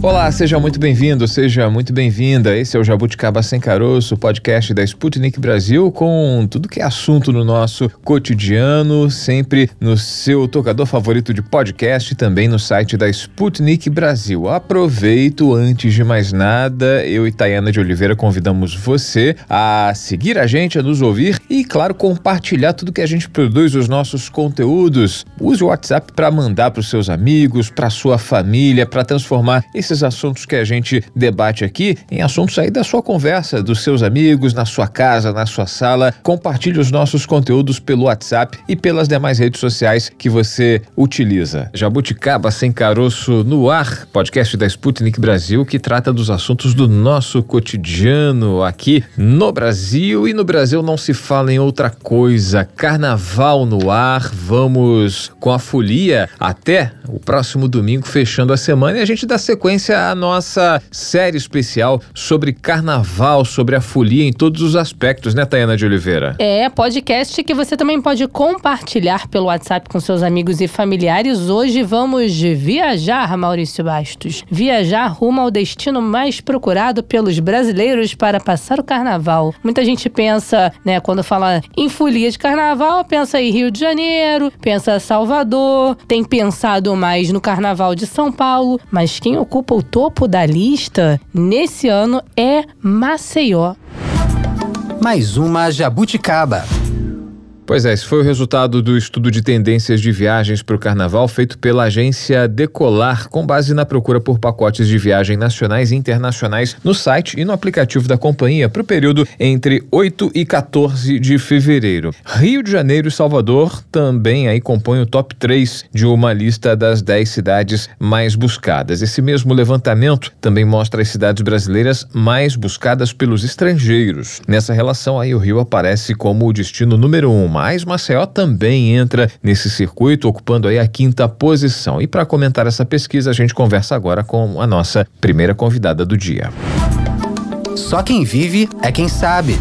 Olá, seja muito bem-vindo, seja muito bem-vinda. Esse é o Jabuticaba Sem Caroço, podcast da Sputnik Brasil, com tudo que é assunto no nosso cotidiano, sempre no seu tocador favorito de podcast e também no site da Sputnik Brasil. Aproveito, antes de mais nada, eu e Tayana de Oliveira convidamos você a seguir a gente, a nos ouvir e, claro, compartilhar tudo que a gente produz, os nossos conteúdos. Use o WhatsApp para mandar para os seus amigos, para sua família, para transformar esse esses assuntos que a gente debate aqui em assuntos aí da sua conversa, dos seus amigos, na sua casa, na sua sala. Compartilhe os nossos conteúdos pelo WhatsApp e pelas demais redes sociais que você utiliza. Jabuticaba Sem Caroço no ar, podcast da Sputnik Brasil que trata dos assuntos do nosso cotidiano aqui no Brasil e no Brasil não se fala em outra coisa. Carnaval no ar, vamos com a folia até o próximo domingo fechando a semana e a gente dá sequência sequência a nossa série especial sobre carnaval, sobre a folia em todos os aspectos, né, Tayana de Oliveira? É, podcast que você também pode compartilhar pelo WhatsApp com seus amigos e familiares. Hoje vamos viajar, Maurício Bastos. Viajar rumo ao destino mais procurado pelos brasileiros para passar o carnaval. Muita gente pensa, né, quando fala em folia de carnaval, pensa em Rio de Janeiro, pensa Salvador, tem pensado mais no carnaval de São Paulo, mas quem ocupa ocupa o topo da lista nesse ano é Maceió. Mais uma jabuticaba. Pois é, esse foi o resultado do estudo de tendências de viagens para o carnaval feito pela agência Decolar, com base na procura por pacotes de viagem nacionais e internacionais no site e no aplicativo da companhia para o período entre 8 e 14 de fevereiro. Rio de Janeiro e Salvador também aí compõem o top 3 de uma lista das 10 cidades mais buscadas. Esse mesmo levantamento também mostra as cidades brasileiras mais buscadas pelos estrangeiros. Nessa relação aí o Rio aparece como o destino número 1 mas Maceió também entra nesse circuito, ocupando aí a quinta posição. E para comentar essa pesquisa, a gente conversa agora com a nossa primeira convidada do dia. Só quem vive é quem sabe.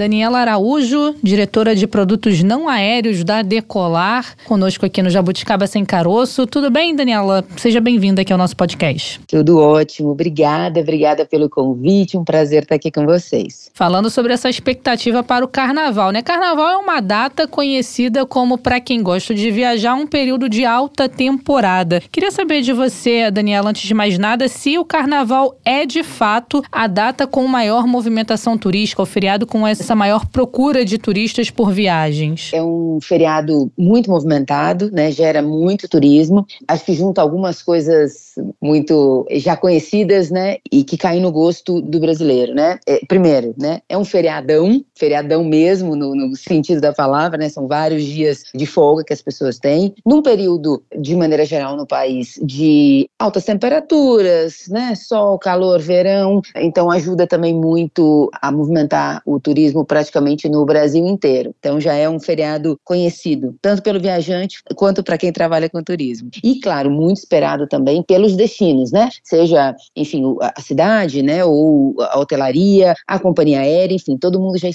Daniela Araújo, diretora de produtos não aéreos da Decolar, conosco aqui no Jabuticaba Sem Caroço. Tudo bem, Daniela? Seja bem-vinda aqui ao nosso podcast. Tudo ótimo, obrigada, obrigada pelo convite, um prazer estar aqui com vocês. Falando sobre essa expectativa para o carnaval, né? Carnaval é uma data conhecida como, para quem gosta de viajar, um período de alta temporada. Queria saber de você, Daniela, antes de mais nada, se o carnaval é de fato a data com maior movimentação turística, o feriado com essa essa maior procura de turistas por viagens? É um feriado muito movimentado, né? Gera muito turismo. Acho que junta algumas coisas muito já conhecidas, né? E que caem no gosto do brasileiro, né? É, primeiro, né? É um feriadão, feriadão mesmo no, no sentido da palavra, né? São vários dias de folga que as pessoas têm. Num período, de maneira geral, no país, de altas temperaturas, né? Sol, calor, verão. Então ajuda também muito a movimentar o turismo praticamente no Brasil inteiro. Então já é um feriado conhecido, tanto pelo viajante quanto para quem trabalha com turismo. E claro, muito esperado também pelos destinos, né? Seja, enfim, a cidade, né, ou a hotelaria, a companhia aérea, enfim, todo mundo já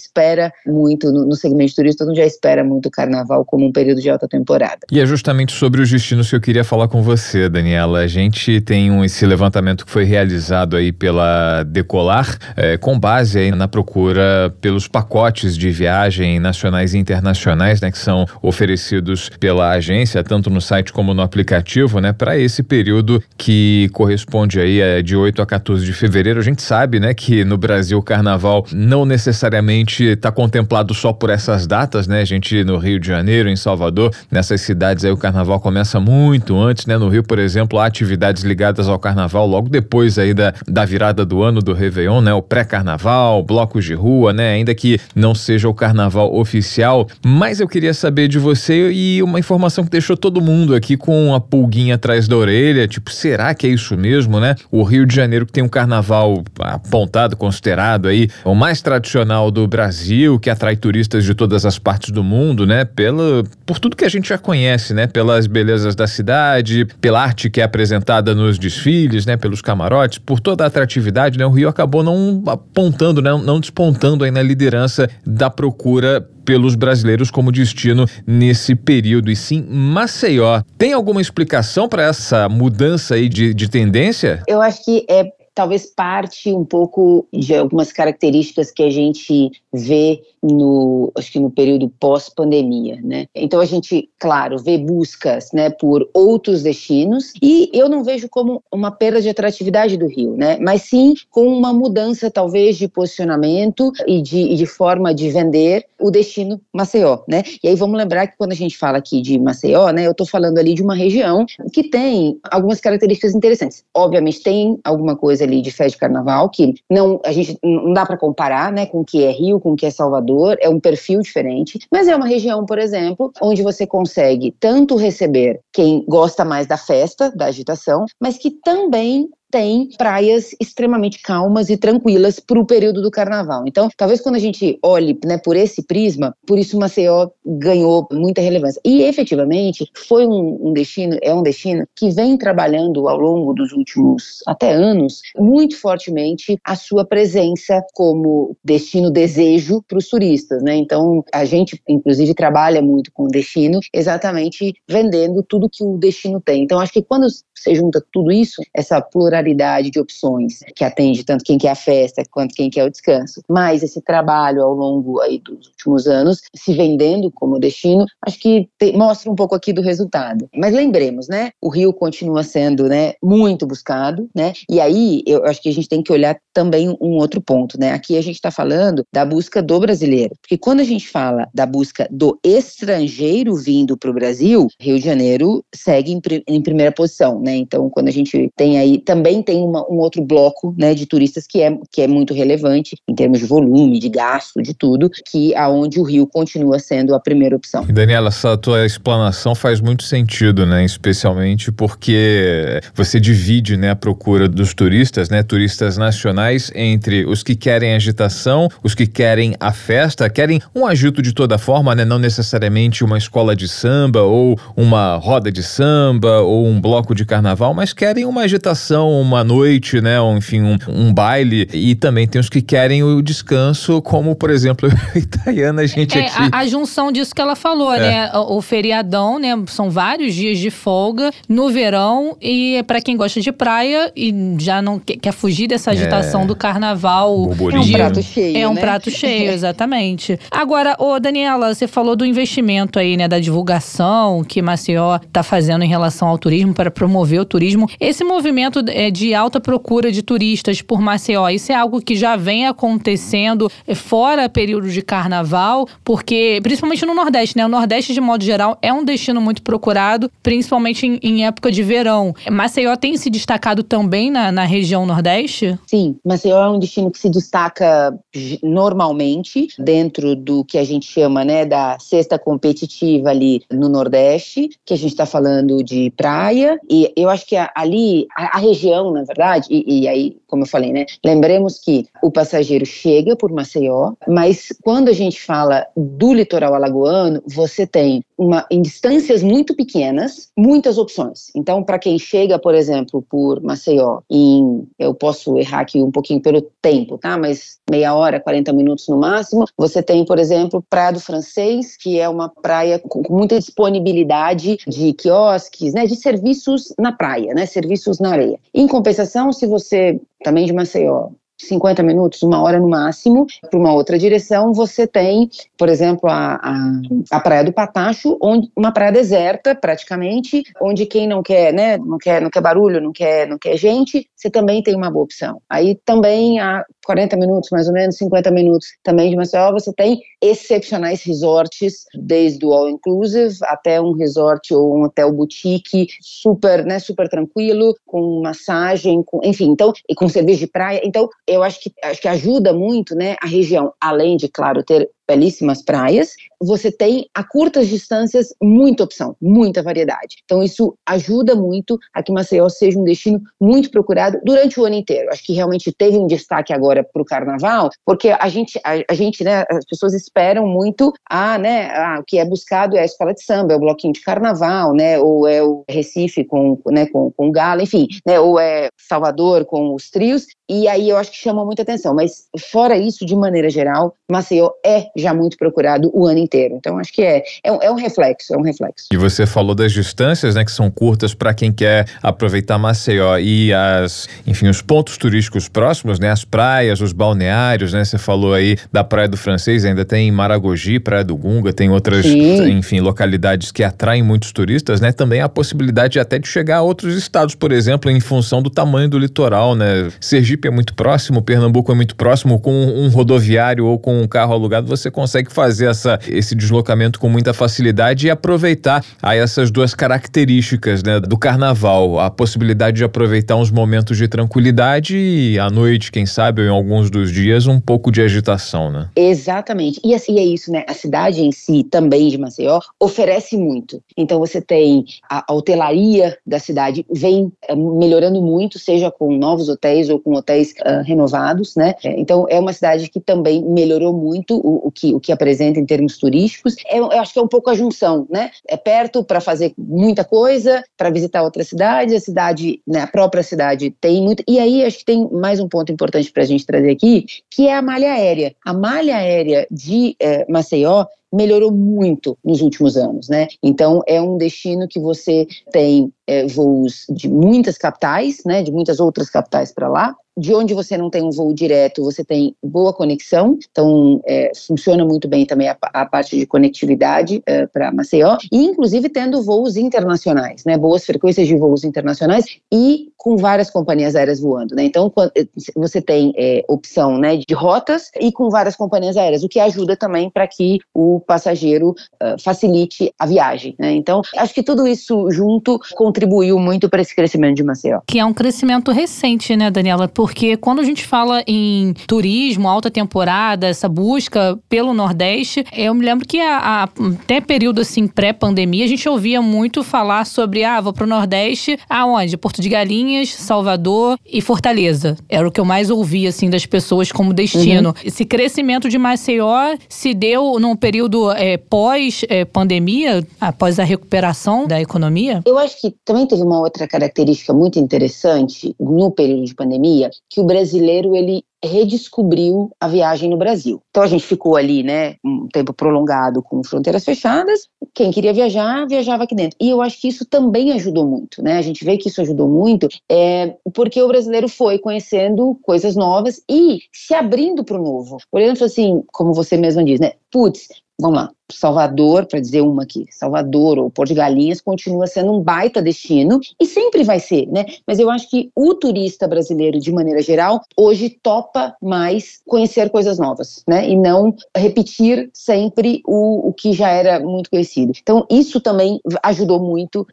muito no, segmento de turismo, todo mundo já espera muito o carnaval como um período de alta temporada. E é justamente sobre os destinos que eu queria falar com você, Daniela. A gente tem um, esse levantamento que foi realizado aí pela Decolar, é, com base aí na procura pelos pacotes de viagem nacionais e internacionais, né, que são oferecidos pela agência, tanto no site como no aplicativo, né, para esse período que corresponde aí a de 8 a 14 de fevereiro. A gente sabe, né, que no Brasil o carnaval não necessariamente está contemplado só por essas datas, né? A gente no Rio de Janeiro, em Salvador, nessas cidades aí o carnaval começa muito antes, né? No Rio, por exemplo, há atividades ligadas ao carnaval logo depois aí da, da virada do ano do Réveillon, né? O pré-carnaval, blocos de rua, né? Ainda que não seja o carnaval oficial, mas eu queria saber de você e uma informação que deixou todo mundo aqui com a pulguinha atrás da orelha, tipo, será que é isso mesmo, né? O Rio de Janeiro que tem um carnaval apontado, considerado aí o mais tradicional do Brasil Brasil, que atrai turistas de todas as partes do mundo, né? Pela, por tudo que a gente já conhece, né? Pelas belezas da cidade, pela arte que é apresentada nos desfiles, né? Pelos camarotes, por toda a atratividade, né? O Rio acabou não apontando, né? não despontando aí na liderança da procura pelos brasileiros como destino nesse período. E sim, Maceió. Tem alguma explicação para essa mudança aí de, de tendência? Eu acho que é talvez parte um pouco de algumas características que a gente vê no, acho que no período pós-pandemia, né? Então a gente, claro, vê buscas, né, por outros destinos e eu não vejo como uma perda de atratividade do Rio, né? Mas sim com uma mudança talvez de posicionamento e de, e de forma de vender o destino Maceió, né? E aí vamos lembrar que quando a gente fala aqui de Maceió, né, eu estou falando ali de uma região que tem algumas características interessantes. Obviamente tem alguma coisa ali de festa de carnaval que não a gente não dá para comparar, né, com o que é Rio, com o que é Salvador é um perfil diferente, mas é uma região, por exemplo, onde você consegue tanto receber quem gosta mais da festa, da agitação, mas que também tem praias extremamente calmas e tranquilas para o período do carnaval. Então, talvez quando a gente olhe né, por esse prisma, por isso Maceió ganhou muita relevância. E efetivamente foi um, um destino, é um destino que vem trabalhando ao longo dos últimos até anos muito fortemente a sua presença como destino desejo para os turistas, né? Então, a gente inclusive trabalha muito com o destino, exatamente vendendo tudo que o destino tem. Então, acho que quando você junta tudo isso, essa pluralidade de opções que atende tanto quem quer a festa quanto quem quer o descanso. Mas esse trabalho ao longo aí dos últimos anos, se vendendo como destino, acho que te, mostra um pouco aqui do resultado. Mas lembremos, né? O Rio continua sendo, né, muito buscado, né? E aí eu acho que a gente tem que olhar também um outro ponto, né? Aqui a gente está falando da busca do brasileiro, porque quando a gente fala da busca do estrangeiro vindo para o Brasil, Rio de Janeiro segue em, em primeira posição, né? Então quando a gente tem aí também também tem uma, um outro bloco né, de turistas que é, que é muito relevante em termos de volume, de gasto, de tudo, que aonde o Rio continua sendo a primeira opção. Daniela, essa tua explanação faz muito sentido, né? Especialmente porque você divide né, a procura dos turistas, né? Turistas nacionais, entre os que querem agitação, os que querem a festa, querem um agito de toda forma, né? Não necessariamente uma escola de samba ou uma roda de samba ou um bloco de carnaval, mas querem uma agitação, uma noite, né? Ou, enfim, um, um, baile. E também tem os que querem o descanso, como, por exemplo, Itaiana, a gente é, aqui. A, a, junção disso que ela falou, é. né? O, o, feriadão, né? São vários dias de folga no verão. E para quem gosta de praia e já não quer, quer fugir dessa agitação é. do carnaval. É um prato cheio. É um né? prato cheio, exatamente. Agora, ô Daniela, você falou do investimento aí, né? Da divulgação que Maceió tá fazendo em relação ao turismo para promover o turismo. Esse movimento é, é, de alta procura de turistas por Maceió. Isso é algo que já vem acontecendo fora período de carnaval, porque principalmente no Nordeste, né? O Nordeste, de modo geral, é um destino muito procurado, principalmente em, em época de verão. Maceió tem se destacado também na, na região Nordeste? Sim, Maceió é um destino que se destaca normalmente dentro do que a gente chama, né, da cesta competitiva ali no Nordeste, que a gente está falando de praia, e eu acho que ali a, a região na verdade, e, e, aí, como eu falei, né? Lembremos que o passageiro chega por Maceió, mas quando a gente fala do litoral alagoano, você tem uma, em distâncias muito pequenas, muitas opções. Então, para quem chega, por exemplo, por Maceió, em, eu posso errar aqui um pouquinho pelo tempo, tá? Mas meia hora, 40 minutos no máximo. Você tem, por exemplo, Praia do Francês, que é uma praia com muita disponibilidade de quiosques, né? De serviços na praia, né? Serviços na areia. Em compensação, se você também de Maceió 50 minutos, uma hora no máximo, para uma outra direção, você tem, por exemplo, a, a, a, Praia do Patacho, onde uma praia deserta, praticamente, onde quem não quer, né, não quer, não quer barulho, não quer, não quer gente, você também tem uma boa opção. Aí também a 40 minutos, mais ou menos, 50 minutos também de Maceió, você tem excepcionais resorts, desde o all inclusive até um resort ou um hotel boutique super, né, super tranquilo, com massagem, com, enfim, então, e com serviço de praia. Então, eu acho que acho que ajuda muito, né, a região, além de claro ter belíssimas praias, você tem a curtas distâncias muita opção, muita variedade. Então isso ajuda muito a que Maceió seja um destino muito procurado durante o ano inteiro. Acho que realmente teve um destaque agora para o Carnaval, porque a gente, a, a, gente, né, as pessoas esperam muito a, né, a, o que é buscado é a escola de samba, é o bloquinho de Carnaval, né, ou é o Recife com, né, com, com gala, enfim, né, ou é Salvador com os trios. E aí eu acho que chama muita atenção. Mas fora isso, de maneira geral, Maceió é já muito procurado o ano inteiro. Então acho que é, é, um, é um reflexo, é um reflexo. E você falou das distâncias, né, que são curtas para quem quer aproveitar Maceió e as, enfim, os pontos turísticos próximos, né, as praias, os balneários, né? Você falou aí da Praia do Francês, ainda tem Maragogi, Praia do Gunga, tem outras, Sim. enfim, localidades que atraem muitos turistas, né? Também a possibilidade até de chegar a outros estados, por exemplo, em função do tamanho do litoral, né? Sergipe Sergipe é muito próximo, Pernambuco é muito próximo, com um rodoviário ou com um carro alugado, você consegue fazer essa, esse deslocamento com muita facilidade e aproveitar aí essas duas características né, do carnaval. A possibilidade de aproveitar uns momentos de tranquilidade e à noite, quem sabe, ou em alguns dos dias, um pouco de agitação, né? Exatamente. E assim é isso, né? A cidade em si, também de Maceió, oferece muito. Então você tem a, a hotelaria da cidade vem é, melhorando muito, seja com novos hotéis ou com hotéis uh, renovados, né? É, então é uma cidade que também melhorou muito o, o, que, o que apresenta em termos turísticos. É, eu acho que é um pouco a junção, né? É perto para fazer muita coisa, para visitar outras cidades, a cidade, né, a própria cidade tem muito. E aí acho que tem mais um ponto importante para a gente trazer aqui, que é a malha aérea. A malha aérea de eh, Maceió melhorou muito nos últimos anos, né? Então é um destino que você tem é, voos de muitas capitais, né? De muitas outras capitais para lá, de onde você não tem um voo direto, você tem boa conexão, então é, funciona muito bem também a, a parte de conectividade é, para Maceió, e inclusive tendo voos internacionais, né, boas frequências de voos internacionais e com várias companhias aéreas voando, né, então é, você tem é, opção, né, de rotas e com várias companhias aéreas, o que ajuda também para que o passageiro uh, facilite a viagem, né, então acho que tudo isso junto contribuiu muito para esse crescimento de Maceió. Que é um crescimento recente, né, Daniela, por porque quando a gente fala em turismo, alta temporada, essa busca pelo Nordeste, eu me lembro que a, a, até período assim pré-pandemia, a gente ouvia muito falar sobre, ah, vou pro Nordeste, aonde? Porto de Galinhas, Salvador e Fortaleza. Era o que eu mais ouvia, assim, das pessoas como destino. Uhum. Esse crescimento de Maceió se deu num período é, pós-pandemia, é, após a recuperação da economia? Eu acho que também teve uma outra característica muito interessante no período de pandemia, que o brasileiro ele redescobriu a viagem no Brasil. Então a gente ficou ali, né, um tempo prolongado com fronteiras fechadas. Quem queria viajar, viajava aqui dentro. E eu acho que isso também ajudou muito, né? A gente vê que isso ajudou muito, é, porque o brasileiro foi conhecendo coisas novas e se abrindo para o novo. Olhando assim, como você mesma diz, né? Putz, vamos lá, Salvador, para dizer uma aqui, Salvador ou Porto de Galinhas continua sendo um baita destino e sempre vai ser, né? Mas eu acho que o turista brasileiro, de maneira geral, hoje topa mais conhecer coisas novas, né? E não repetir sempre o, o que já era muito conhecido. Então, isso também ajudou muito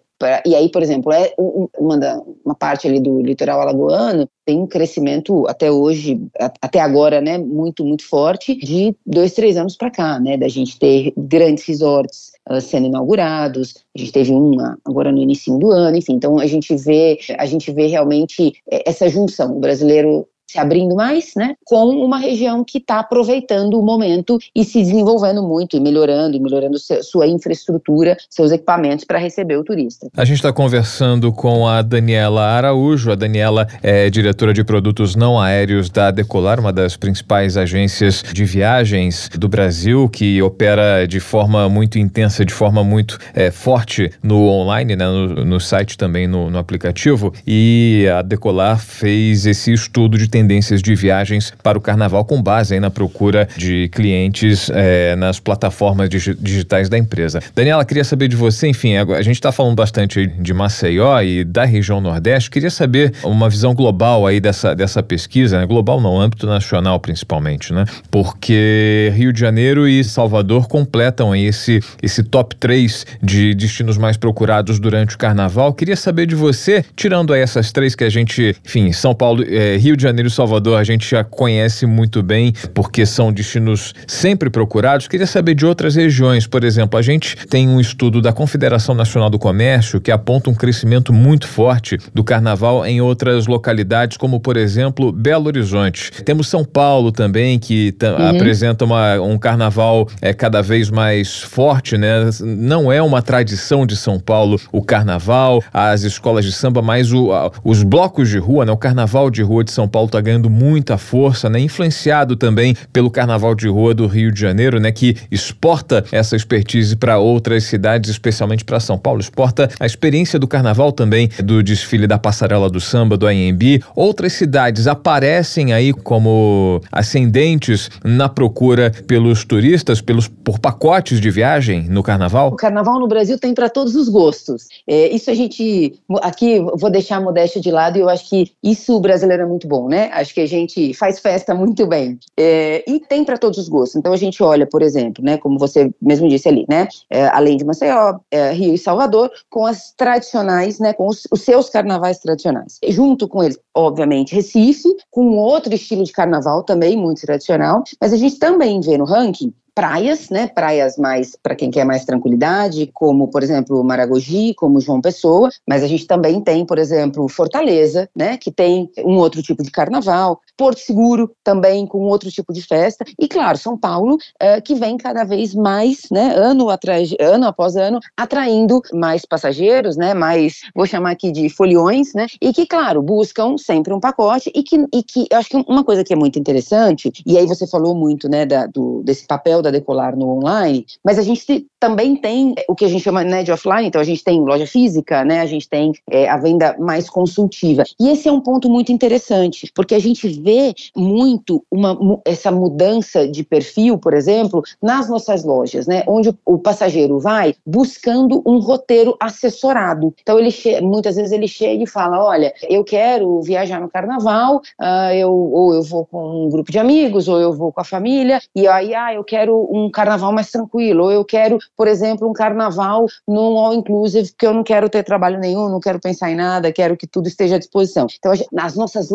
e aí, por exemplo, é uma, uma parte ali do litoral alagoano tem um crescimento até hoje, até agora, né, muito, muito forte, de dois, três anos para cá, né, da gente ter grandes resorts uh, sendo inaugurados, a gente teve uma agora no início do ano, enfim, então a gente vê, a gente vê realmente essa junção, o brasileiro se abrindo mais, né, com uma região que está aproveitando o momento e se desenvolvendo muito e melhorando, e melhorando sua infraestrutura, seus equipamentos para receber o turista. A gente está conversando com a Daniela Araújo. A Daniela é diretora de produtos não aéreos da Decolar, uma das principais agências de viagens do Brasil, que opera de forma muito intensa, de forma muito é, forte no online, né, no, no site também, no, no aplicativo. E a Decolar fez esse estudo de tendência tendências de viagens para o carnaval com base na procura de clientes é, nas plataformas digitais da empresa. Daniela, queria saber de você, enfim, a gente está falando bastante de Maceió e da região Nordeste, queria saber uma visão global aí dessa, dessa pesquisa, né? global não, âmbito nacional principalmente, né? Porque Rio de Janeiro e Salvador completam esse, esse top 3 de destinos mais procurados durante o carnaval. Queria saber de você, tirando essas três que a gente, enfim, São Paulo, é, Rio de Janeiro Janeiro e Salvador a gente já conhece muito bem, porque são destinos sempre procurados. Queria saber de outras regiões, por exemplo, a gente tem um estudo da Confederação Nacional do Comércio que aponta um crescimento muito forte do carnaval em outras localidades, como por exemplo Belo Horizonte. Temos São Paulo também, que uhum. apresenta uma, um carnaval é, cada vez mais forte, né? Não é uma tradição de São Paulo o carnaval, as escolas de samba, mas o, a, os blocos de rua, né? O carnaval de rua de São Paulo está ganhando muita força, né? Influenciado também pelo carnaval de rua do Rio de Janeiro, né? Que exporta essa expertise para outras cidades, especialmente para São Paulo. Exporta a experiência do carnaval também, do desfile da passarela do samba, do AMB. Outras cidades aparecem aí como ascendentes na procura pelos turistas, pelos por pacotes de viagem no carnaval? O carnaval no Brasil tem para todos os gostos. É, isso a gente aqui vou deixar a modéstia de lado e eu acho que isso o brasileiro é muito bom, né? Acho que a gente faz festa muito bem é, e tem para todos os gostos. Então a gente olha, por exemplo, né, como você mesmo disse ali, né, é, além de Maceió, é, Rio e Salvador, com as tradicionais, né, com os, os seus carnavais tradicionais. Junto com eles, obviamente, Recife, com outro estilo de carnaval também muito tradicional, mas a gente também vê no ranking praias, né, praias mais para quem quer mais tranquilidade, como por exemplo Maragogi, como João Pessoa, mas a gente também tem, por exemplo, Fortaleza, né, que tem um outro tipo de carnaval, Porto Seguro também com outro tipo de festa e claro São Paulo uh, que vem cada vez mais, né, ano atrás ano após ano atraindo mais passageiros, né, mais vou chamar aqui de foliões, né, e que claro buscam sempre um pacote e que e que eu acho que uma coisa que é muito interessante e aí você falou muito, né, da, do, desse papel da Decolar no online, mas a gente também tem o que a gente chama né, de offline, então a gente tem loja física, né, a gente tem é, a venda mais consultiva. E esse é um ponto muito interessante, porque a gente vê muito uma, essa mudança de perfil, por exemplo, nas nossas lojas, né, onde o passageiro vai buscando um roteiro assessorado. Então ele muitas vezes ele chega e fala, olha, eu quero viajar no carnaval, uh, eu, ou eu vou com um grupo de amigos, ou eu vou com a família, e aí, ah, eu quero quero um carnaval mais tranquilo, ou eu quero, por exemplo, um carnaval num all inclusive, porque eu não quero ter trabalho nenhum, não quero pensar em nada, quero que tudo esteja à disposição. Então, nas nossas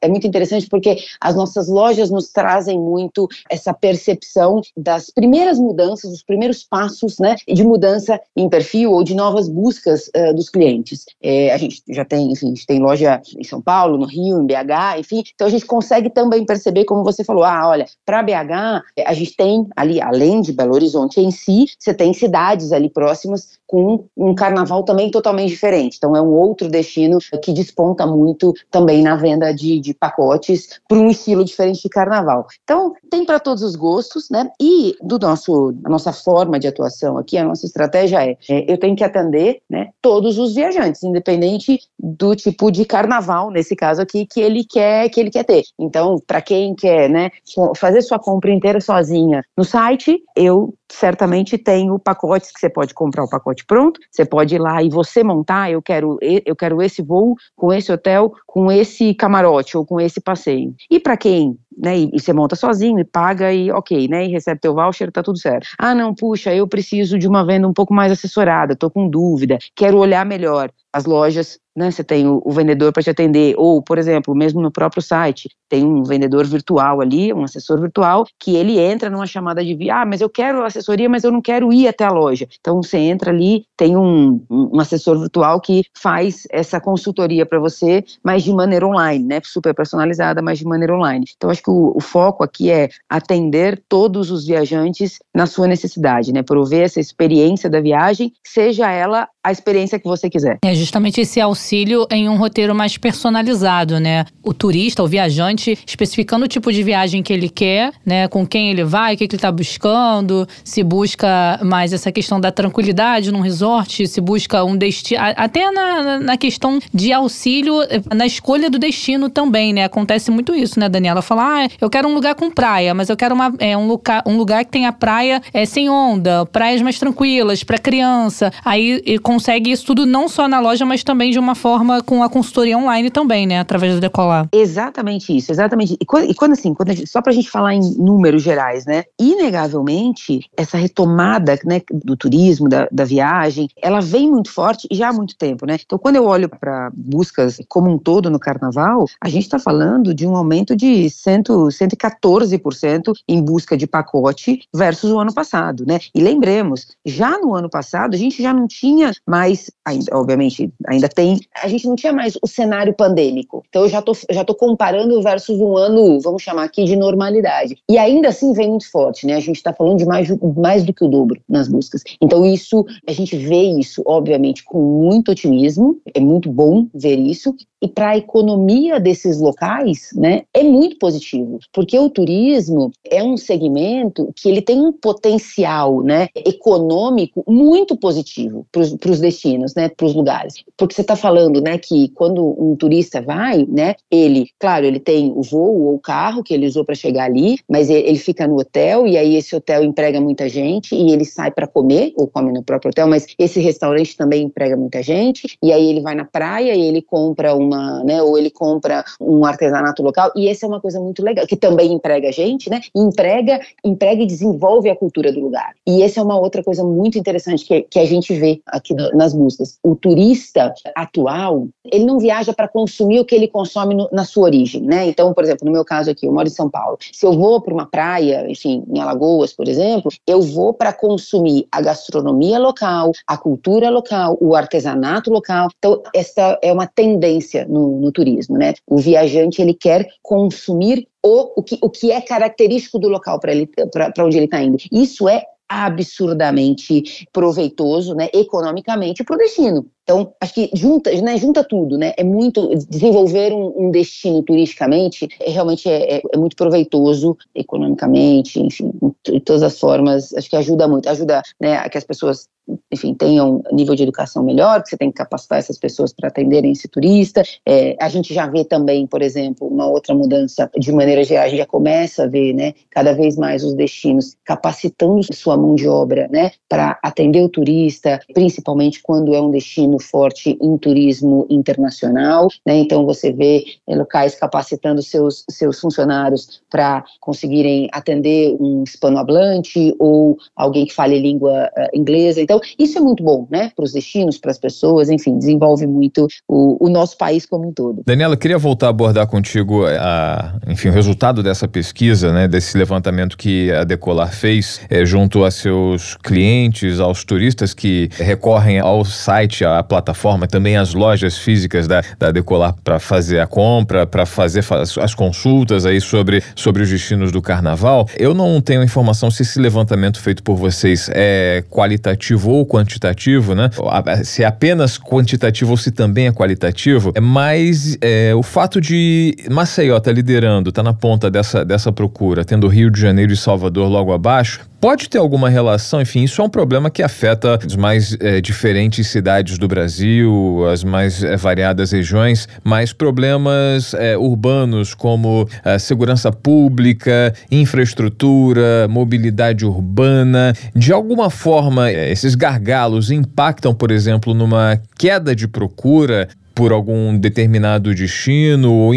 é muito interessante porque as nossas lojas nos trazem muito essa percepção das primeiras mudanças, dos primeiros passos, né, de mudança em perfil ou de novas buscas uh, dos clientes. É, a gente já tem, enfim, a gente tem loja em São Paulo, no Rio, em BH, enfim, então a gente consegue também perceber, como você falou, ah, olha, para BH a gente tem ali, além de Belo Horizonte em si, você tem cidades ali próximas com um carnaval também totalmente diferente. Então, é um outro destino que desponta muito também na venda de, de pacotes para um estilo diferente de carnaval. Então, tem para todos os gostos, né? E do nosso, a nossa forma de atuação aqui, a nossa estratégia é, é eu tenho que atender né, todos os viajantes, independente do tipo de carnaval, nesse caso aqui, que ele quer, que ele quer ter. Então, para quem quer né, fazer sua compra inteira sozinha no site, eu certamente tenho pacotes que você pode comprar o pacote pronto, você pode ir lá e você montar, eu quero eu quero esse voo com esse hotel, com esse camarote ou com esse passeio. E para quem né, e, e, você monta sozinho e paga e ok, né, e recebe teu voucher, tá tudo certo. Ah, não, puxa, eu preciso de uma venda um pouco mais assessorada, tô com dúvida, quero olhar melhor as lojas né, você tem o, o vendedor para te atender, ou, por exemplo, mesmo no próprio site, tem um vendedor virtual ali, um assessor virtual, que ele entra numa chamada de via, ah, mas eu quero assessoria, mas eu não quero ir até a loja. Então você entra ali, tem um, um assessor virtual que faz essa consultoria para você, mas de maneira online, né, super personalizada, mas de maneira online. Então acho que o, o foco aqui é atender todos os viajantes na sua necessidade, né, prover essa experiência da viagem, seja ela a experiência que você quiser. É justamente esse auxílio em um roteiro mais personalizado, né? O turista, o viajante, especificando o tipo de viagem que ele quer, né? Com quem ele vai, o que, ele está buscando, se busca mais essa questão da tranquilidade num resort, se busca um destino. Até na, na questão de auxílio eh, na escolha do destino também, né? Acontece muito isso, né, Daniela? Falar, ah, eu quero um lugar com praia, mas eu quero uma, é, um, lugar, um lugar que tenha praia é, sem onda, praias mais tranquilas, para criança. Aí, com consegue isso tudo não só na loja, mas também de uma forma com a consultoria online também, né? Através do Decolar. Exatamente isso, exatamente. E quando, e quando assim, quando gente, só pra gente falar em números gerais, né? Inegavelmente, essa retomada né, do turismo, da, da viagem, ela vem muito forte já há muito tempo, né? Então, quando eu olho para buscas como um todo no carnaval, a gente está falando de um aumento de 100, 114% em busca de pacote versus o ano passado, né? E lembremos, já no ano passado, a gente já não tinha mais, ainda, obviamente, ainda tem, a gente não tinha mais o cenário pandêmico. Então, eu já tô, já tô comparando versus um ano, vamos chamar aqui de normalidade. E ainda assim vem muito forte, né? A gente está falando de mais, mais do que o dobro nas buscas. Então, isso, a gente vê isso, obviamente, com muito otimismo, é muito bom ver isso, e para a economia desses locais, né, é muito positivo, porque o turismo é um segmento que ele tem um potencial, né, econômico muito positivo para os destinos, né, para os lugares, porque você está falando, né, que quando um turista vai, né, ele, claro, ele tem o voo ou o carro que ele usou para chegar ali, mas ele, fica no hotel e aí esse hotel emprega muita gente e ele sai para comer ou come no próprio hotel, mas esse restaurante também emprega muita gente e aí ele vai na praia e ele compra uma uma, né, ou ele compra um artesanato local, e essa é uma coisa muito legal, que também emprega a gente, né, emprega, emprega e desenvolve a cultura do lugar. E essa é uma outra coisa muito interessante que, que a gente vê aqui nas buscas. O turista atual, ele não viaja para consumir o que ele consome no, na sua origem, né, então, por exemplo, no meu caso aqui, eu moro em São Paulo, se eu vou para uma praia, enfim, em Alagoas, por exemplo, eu vou para consumir a gastronomia local, a cultura local, o artesanato local, então essa é uma tendência no, no turismo, né? O viajante ele quer consumir o, o, que, o que é característico do local para onde ele está indo. Isso é absurdamente proveitoso, né, economicamente para o destino. Então, acho que junta, né, junta tudo, né? É muito desenvolver um, um destino turisticamente é, realmente é, é, é, muito proveitoso economicamente, enfim, de todas as formas. Acho que ajuda muito, ajuda, né, a que as pessoas enfim, tenham nível de educação melhor, que você tem que capacitar essas pessoas para atenderem esse turista. É, a gente já vê também, por exemplo, uma outra mudança, de maneira geral, a gente já começa a ver, né, cada vez mais os destinos capacitando sua mão de obra, né, para atender o turista, principalmente quando é um destino forte em turismo internacional, né, então você vê é, locais capacitando seus, seus funcionários para conseguirem atender um hispanohablante ou alguém que fale língua uh, inglesa, então isso é muito bom, né, para os destinos, para as pessoas, enfim, desenvolve muito o, o, nosso país como um todo. Daniela, queria voltar a abordar contigo, a, enfim, o resultado dessa pesquisa, né, desse levantamento que a Decolar fez é, junto a seus clientes, aos turistas que recorrem ao site, à plataforma, também às lojas físicas da, da Decolar para fazer a compra, para fazer as consultas aí sobre, sobre os destinos do carnaval. Eu não tenho informação se esse levantamento feito por vocês é qualitativo ou quantitativo, né? Se é apenas quantitativo ou se também é qualitativo, é mais é, o fato de Maceió tá liderando, tá na ponta dessa, dessa procura, tendo Rio de Janeiro e Salvador logo abaixo, pode ter alguma relação, enfim, isso é um problema que afeta as mais é, diferentes cidades do Brasil, as mais é, variadas regiões, mas problemas é, urbanos como é, segurança pública, infraestrutura, mobilidade urbana, de alguma forma, esses gargalos impactam, por exemplo, numa queda de procura por algum determinado destino ou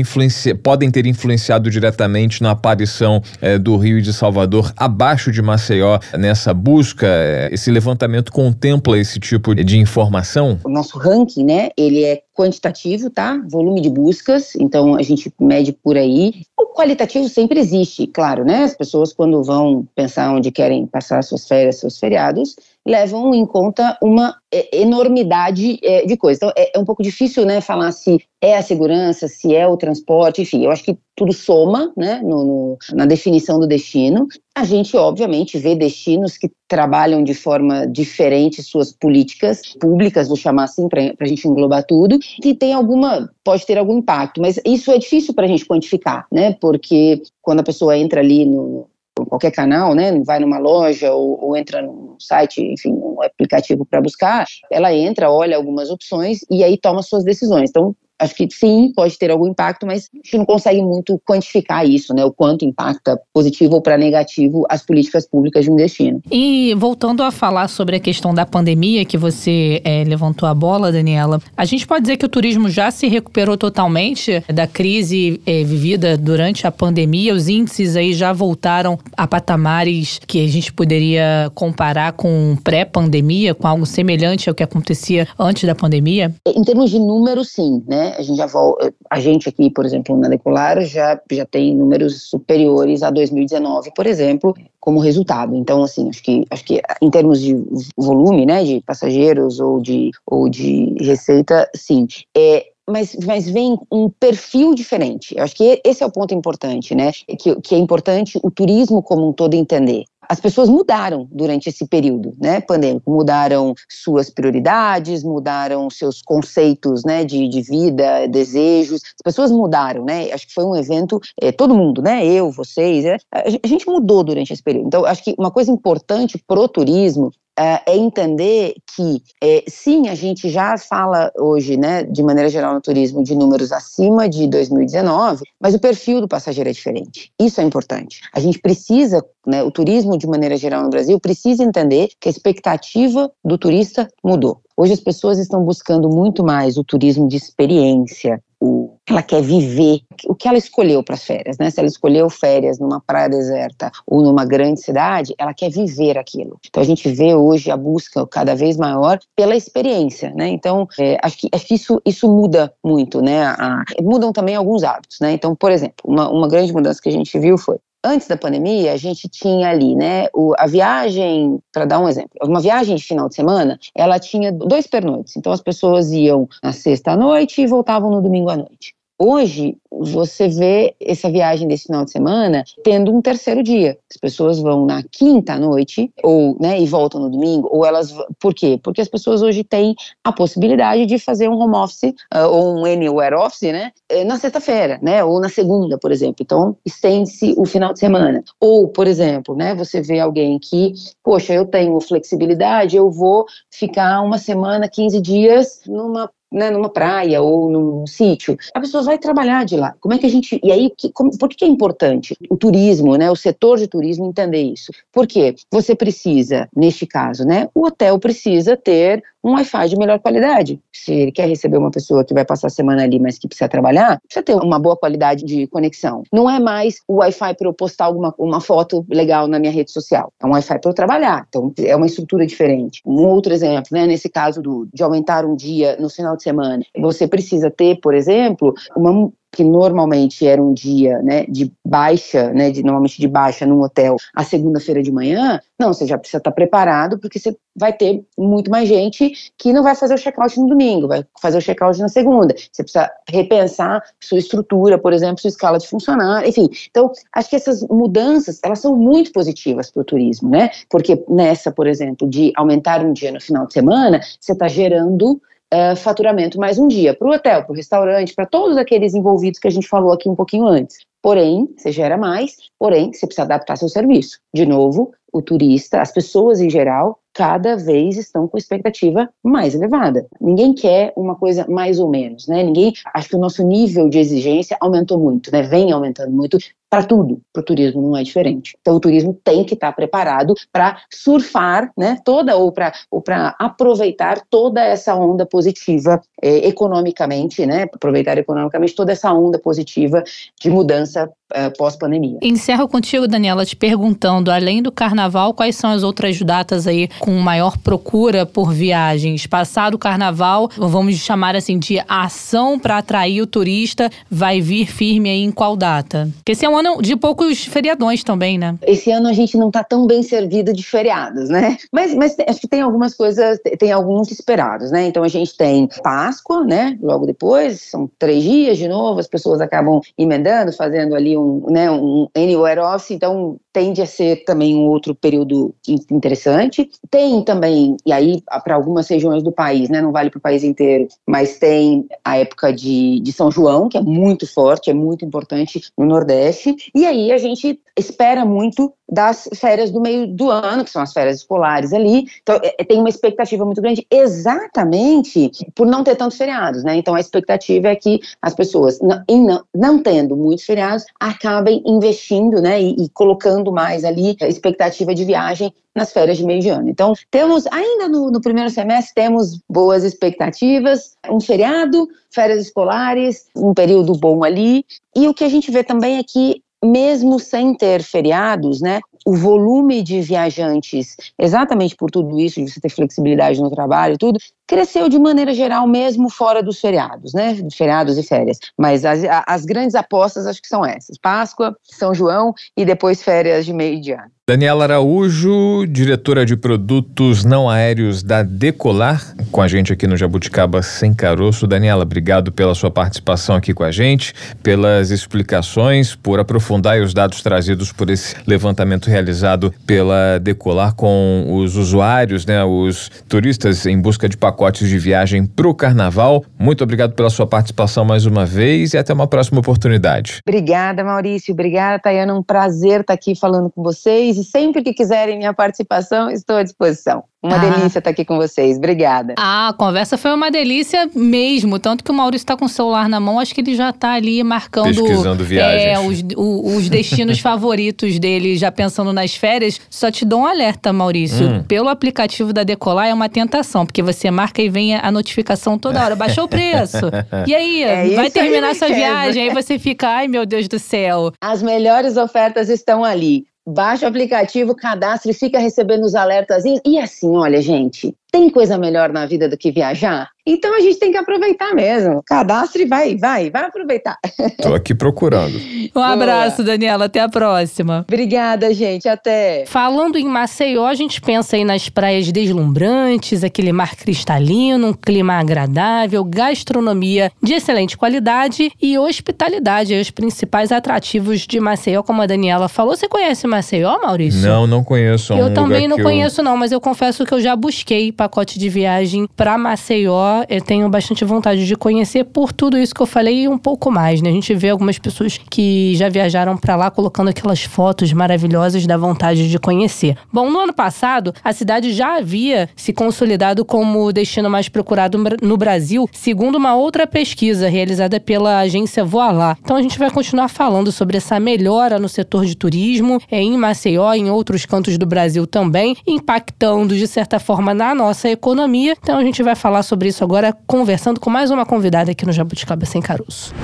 podem ter influenciado diretamente na aparição é, do Rio de Salvador abaixo de Maceió nessa busca? Eh, esse levantamento contempla esse tipo de informação? O nosso ranking, né, ele é quantitativo, tá? Volume de buscas, então a gente mede por aí. O qualitativo sempre existe, claro, né? As pessoas quando vão pensar onde querem passar suas férias, seus feriados, levam em conta uma é, enormidade é, de coisas. Então é, é um pouco difícil, né, falar se é a segurança, se é o transporte, enfim, eu acho que tudo soma, né, no, no, na definição do destino. A gente, obviamente, vê destinos que trabalham de forma diferente suas políticas públicas, vou chamar assim, para a gente englobar tudo, que tem alguma, pode ter algum impacto, mas isso é difícil para a gente quantificar, né, porque quando a pessoa entra ali no, qualquer canal, né, vai numa loja ou, ou entra num site, enfim, um aplicativo para buscar, ela entra, olha algumas opções e aí toma suas decisões. Então, acho que sim, pode ter algum impacto, mas a gente não consegue muito quantificar isso, né? O quanto impacta positivo ou para negativo as políticas públicas de um destino. E voltando a falar sobre a questão da pandemia, que você é, levantou a bola, Daniela, a gente pode dizer que o turismo já se recuperou totalmente da crise é, vivida durante a pandemia. Os índices aí já voltaram a patamares que a gente poderia comparar com pré-pandemia, com algo semelhante ao que acontecia antes da pandemia? Em termos de números, sim, né? A gente já volta, a gente aqui, por exemplo, na Decolar já já tem números superiores a 2019, por exemplo, como resultado. Então, assim, acho que acho que em termos de volume, né, de passageiros ou de ou de receita, sim. É, mas, mas vem um perfil diferente. Eu acho que esse é o ponto importante, né? Que, que é importante o turismo como um todo entender as pessoas mudaram durante esse período, né, pandêmico, mudaram suas prioridades, mudaram seus conceitos, né, de, de vida, desejos, as pessoas mudaram, né, acho que foi um evento, é, todo mundo, né, eu, vocês, é, a gente mudou durante esse período, então acho que uma coisa importante pro turismo é, é entender que, é, sim, a gente já fala hoje, né, de maneira geral no turismo, de números acima de 2019, mas o perfil do passageiro é diferente. Isso é importante. A gente precisa, né, o turismo, de maneira geral no Brasil, precisa entender que a expectativa do turista mudou. Hoje as pessoas estão buscando muito mais o turismo de experiência, o ela quer viver, o que ela escolheu para as férias, né? Se ela escolheu férias numa praia deserta ou numa grande cidade, ela quer viver aquilo. Então a gente vê hoje a busca cada vez maior pela experiência, né? Então é, acho que, acho que isso, isso muda muito, né? A, mudam também alguns hábitos, né? Então, por exemplo, uma, uma grande mudança que a gente viu foi antes da pandemia, a gente tinha ali, né, o, a viagem, para dar um exemplo, uma viagem de final de semana, ela tinha dois pernoites. Então as pessoas iam na sexta à noite e voltavam no domingo à noite. Hoje, você vê essa viagem desse final de semana tendo um terceiro dia. As pessoas vão na quinta noite, ou, né, e voltam no domingo, ou elas. Por quê? Porque as pessoas hoje têm a possibilidade de fazer um home office, uh, ou um anywhere office, né, eh, na sexta-feira, né, ou na segunda, por exemplo. Então, estende-se o final de semana. Ou, por exemplo, né, você vê alguém que, poxa, eu tenho flexibilidade, eu vou ficar uma semana, 15 dias numa né, numa praia ou num sítio, a pessoa vai trabalhar de lá. Como é que a gente. E aí, que, como, por que é importante o turismo, né, o setor de turismo entender isso? Porque você precisa, neste caso, né, o hotel precisa ter um Wi-Fi de melhor qualidade. Se ele quer receber uma pessoa que vai passar a semana ali, mas que precisa trabalhar, precisa ter uma boa qualidade de conexão. Não é mais o Wi-Fi para eu postar alguma, uma foto legal na minha rede social. É um Wi-Fi para eu trabalhar. Então, é uma estrutura diferente. Um outro exemplo, né, nesse caso do, de aumentar um dia no final de semana, você precisa ter, por exemplo, uma que normalmente era um dia né, de baixa, né, de, normalmente de baixa num hotel, a segunda-feira de manhã, não, você já precisa estar preparado, porque você vai ter muito mais gente que não vai fazer o check-out no domingo, vai fazer o check-out na segunda. Você precisa repensar sua estrutura, por exemplo, sua escala de funcionário, enfim. Então, acho que essas mudanças, elas são muito positivas para o turismo, né? Porque nessa, por exemplo, de aumentar um dia no final de semana, você está gerando uh, faturamento mais um dia para o hotel, para o restaurante, para todos aqueles envolvidos que a gente falou aqui um pouquinho antes. Porém, você gera mais, porém, você precisa adaptar seu serviço. De novo, o turista, as pessoas em geral, cada vez estão com expectativa mais elevada. Ninguém quer uma coisa mais ou menos, né? Ninguém, acho que o nosso nível de exigência aumentou muito, né? Vem aumentando muito para tudo. Para o turismo não é diferente. Então o turismo tem que estar tá preparado para surfar, né? Toda ou para ou para aproveitar toda essa onda positiva eh, economicamente, né? Aproveitar economicamente toda essa onda positiva de mudança eh, pós-pandemia. Encerro contigo, Daniela, te perguntando, além do carnaval, quais são as outras datas aí com maior procura por viagens? Passado o carnaval, vamos chamar assim de ação para atrair o turista, vai vir firme aí em qual data? Porque esse é um de poucos feriadões também, né? Esse ano a gente não está tão bem servido de feriados, né? Mas, mas acho que tem algumas coisas, tem alguns esperados, né? Então a gente tem Páscoa, né? Logo depois, são três dias de novo, as pessoas acabam emendando, fazendo ali um, né, um anywhere office, então tende a ser também um outro período interessante. Tem também, e aí para algumas regiões do país, né, não vale para o país inteiro, mas tem a época de, de São João, que é muito forte, é muito importante no Nordeste. E aí a gente espera muito das férias do meio do ano, que são as férias escolares ali. Então, é, tem uma expectativa muito grande, exatamente por não ter tantos feriados, né? Então, a expectativa é que as pessoas, não, não, não tendo muitos feriados, acabem investindo, né? E, e, colocando mais ali a expectativa de viagem nas férias de meio de ano. Então, temos, ainda no, no primeiro semestre, temos boas expectativas, um feriado, férias escolares, um período bom ali. E o que a gente vê também é que mesmo sem ter feriados, né, o volume de viajantes, exatamente por tudo isso, de você ter flexibilidade no trabalho e tudo, cresceu de maneira geral mesmo fora dos feriados, né, feriados e férias. Mas as, as grandes apostas acho que são essas, Páscoa, São João e depois férias de meio de ano. Daniela Araújo, diretora de produtos não aéreos da Decolar, com a gente aqui no Jabuticaba Sem Caroço. Daniela, obrigado pela sua participação aqui com a gente, pelas explicações, por aprofundar os dados trazidos por esse levantamento realizado pela Decolar com os usuários, né, os turistas em busca de pacotes de viagem para o Carnaval. Muito obrigado pela sua participação mais uma vez e até uma próxima oportunidade. Obrigada, Maurício. Obrigada, Tayana. Um prazer estar aqui falando com vocês e sempre que quiserem minha participação, estou à disposição. Uma ah. delícia estar aqui com vocês. Obrigada. Ah, a conversa foi uma delícia mesmo. Tanto que o Maurício está com o celular na mão, acho que ele já está ali marcando. Pesquisando viagens. É, os, o, os destinos favoritos dele, já pensando nas férias. Só te dou um alerta, Maurício. Hum. Pelo aplicativo da Decolar é uma tentação, porque você marca e vem a notificação toda hora. Baixou o preço. E aí, é vai terminar aí essa viagem. Aí você fica, ai meu Deus do céu. As melhores ofertas estão ali baixa o aplicativo, cadastre, fica recebendo os alertas. E assim, olha, gente, tem coisa melhor na vida do que viajar? Então a gente tem que aproveitar mesmo. Cadastre e vai, vai, vai aproveitar. Tô aqui procurando. Um abraço. Daniela. Até a próxima. Obrigada, gente. Até. Falando em Maceió, a gente pensa aí nas praias deslumbrantes, aquele mar cristalino, um clima agradável, gastronomia de excelente qualidade e hospitalidade, os principais atrativos de Maceió, como a Daniela falou. Você conhece Maceió, Maurício? Não, não conheço. É um eu também não conheço, eu... não, mas eu confesso que eu já busquei pacote de viagem para Maceió. Eu tenho bastante vontade de conhecer por tudo isso que eu falei e um pouco mais, né? A gente vê algumas pessoas que já viajaram para lá colocando aquelas fotos maravilhosas da vontade de conhecer. Bom, no ano passado, a cidade já havia se consolidado como o destino mais procurado no Brasil, segundo uma outra pesquisa realizada pela agência Voilá. Então a gente vai continuar falando sobre essa melhora no setor de turismo é, em Maceió, em outros cantos do Brasil também, impactando de certa forma na nossa nossa economia. Então a gente vai falar sobre isso agora, conversando com mais uma convidada aqui no Jabuticaba Sem Caroço.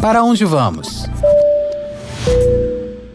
Para onde vamos?